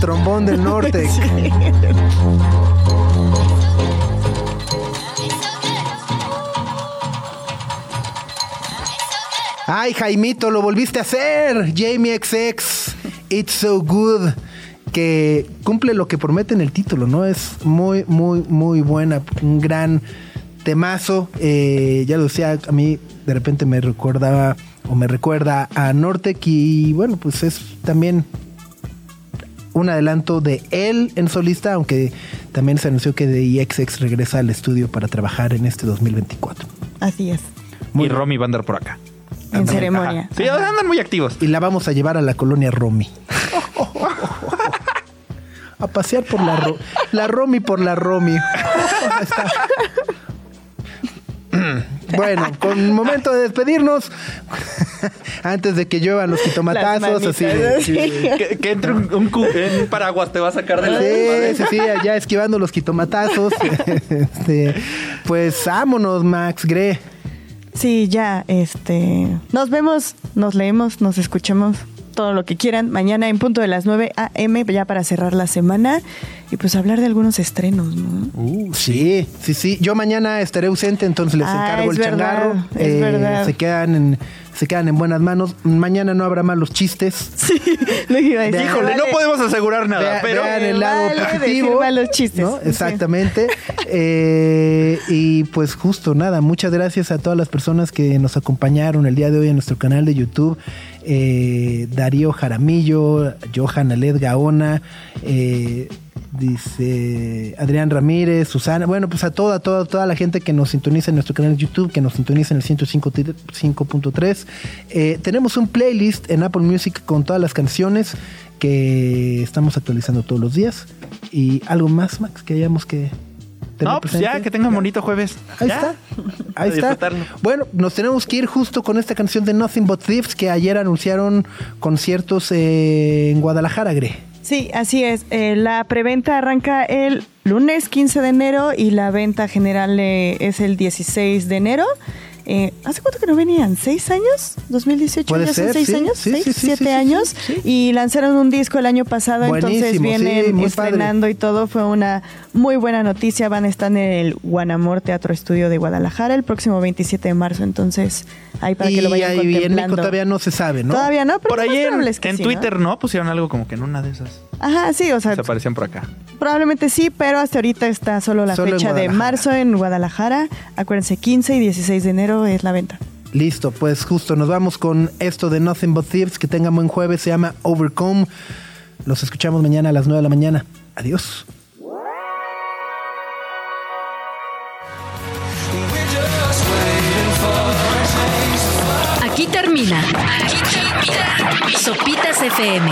trombón del Nortec. [LAUGHS] Ay, Jaimito, lo volviste a hacer. Jamie XX, It's So Good. Que cumple lo que promete en el título, ¿no? Es muy, muy, muy buena. Un gran temazo. Eh, ya lo decía, a mí de repente me recordaba o me recuerda a Nortec. Y bueno, pues es también un adelanto de él en solista, aunque también se anunció que de XX regresa al estudio para trabajar en este 2024. Así es. y Romy va a andar por acá. En ceremonia. Sí, andan muy activos. y la vamos a llevar a la colonia Romy. [LAUGHS] A pasear por la Ro- la Romy por la Romy. Bueno, con momento de despedirnos. Antes de que lluevan los quitomatazos, Las así manitas, de. sí. Que, que entre un, un cu- un paraguas te va a sacar de la Sí, sí, sí, allá esquivando los quitomatazos. [LAUGHS] Este, pues vámonos, Max Gre. Sí, ya, este. Nos vemos, nos leemos, nos escuchamos, todo lo que quieran. Mañana en punto de las 9 a.m. ya para cerrar la semana y pues hablar de algunos estrenos, ¿no? Sí, sí, sí. Yo mañana estaré ausente, entonces les Ah, encargo es el verdad, changarro. Eh, verdad. Se quedan en, se quedan en buenas manos. Mañana no habrá malos chistes. [LAUGHS] Lo que iba a decir. Vean. Híjole, no podemos asegurar nada, Vea- pero vean el lado Vale decir positivo. malos chistes. ¿no? Sí. Exactamente. [LAUGHS] Eh, y pues justo nada, muchas gracias a todas las personas que nos acompañaron el día de hoy en nuestro canal de YouTube. Eh, Darío Jaramillo, Johan Aled Gaona, eh, dice Adrián Ramírez, Susana, bueno, pues a toda, toda, toda la gente que nos sintoniza en nuestro canal de YouTube, que nos sintoniza en el 105.3. Eh, tenemos un playlist en Apple Music con todas las canciones que estamos actualizando todos los días. Y algo más, Max, que hayamos que... tener no, pues ya, que tengan bonito jueves. Ahí Ya. está. Ahí está. Bueno, nos tenemos que ir justo con esta canción de Nothing But Thieves que ayer anunciaron conciertos eh, en Guadalajara, Gre. Sí, así es. Eh, la preventa arranca el lunes 15 de enero y la venta general eh, es el 16 de enero. Eh, ¿Hace cuánto que no venían? ¿Seis años? ¿2018? Puede ¿Ya son ser, seis sí, años? sí, ¿Seis? sí, ¿Siete sí, sí, años? sí, sí. Y lanzaron un disco el año pasado, entonces Buenísimo, vienen estrenando y todo. Fue una muy buena noticia. Van a estar en el Guanamor Teatro Estudio de Guadalajara el próximo 27 de marzo. Entonces, ahí para y que lo vayan ahí en México contemplando. todavía no se sabe, ¿no? Todavía no, pero Por ahí en, que en sí, ¿no? Twitter, ¿no? Pusieron algo como que en una de esas. Ajá, sí, o sea, Se aparecían por acá. Probablemente sí, pero hasta ahorita está solo la Solo fecha de marzo en Guadalajara. Acuérdense, 15 y 16 de enero es la venta. Listo, pues justo nos vamos con esto de Nothing But Thieves. Que tengan buen jueves, se llama Overcome. Los escuchamos mañana a las 9 de la mañana. Adiós. Aquí termina. Aquí termina. Sopitas FM.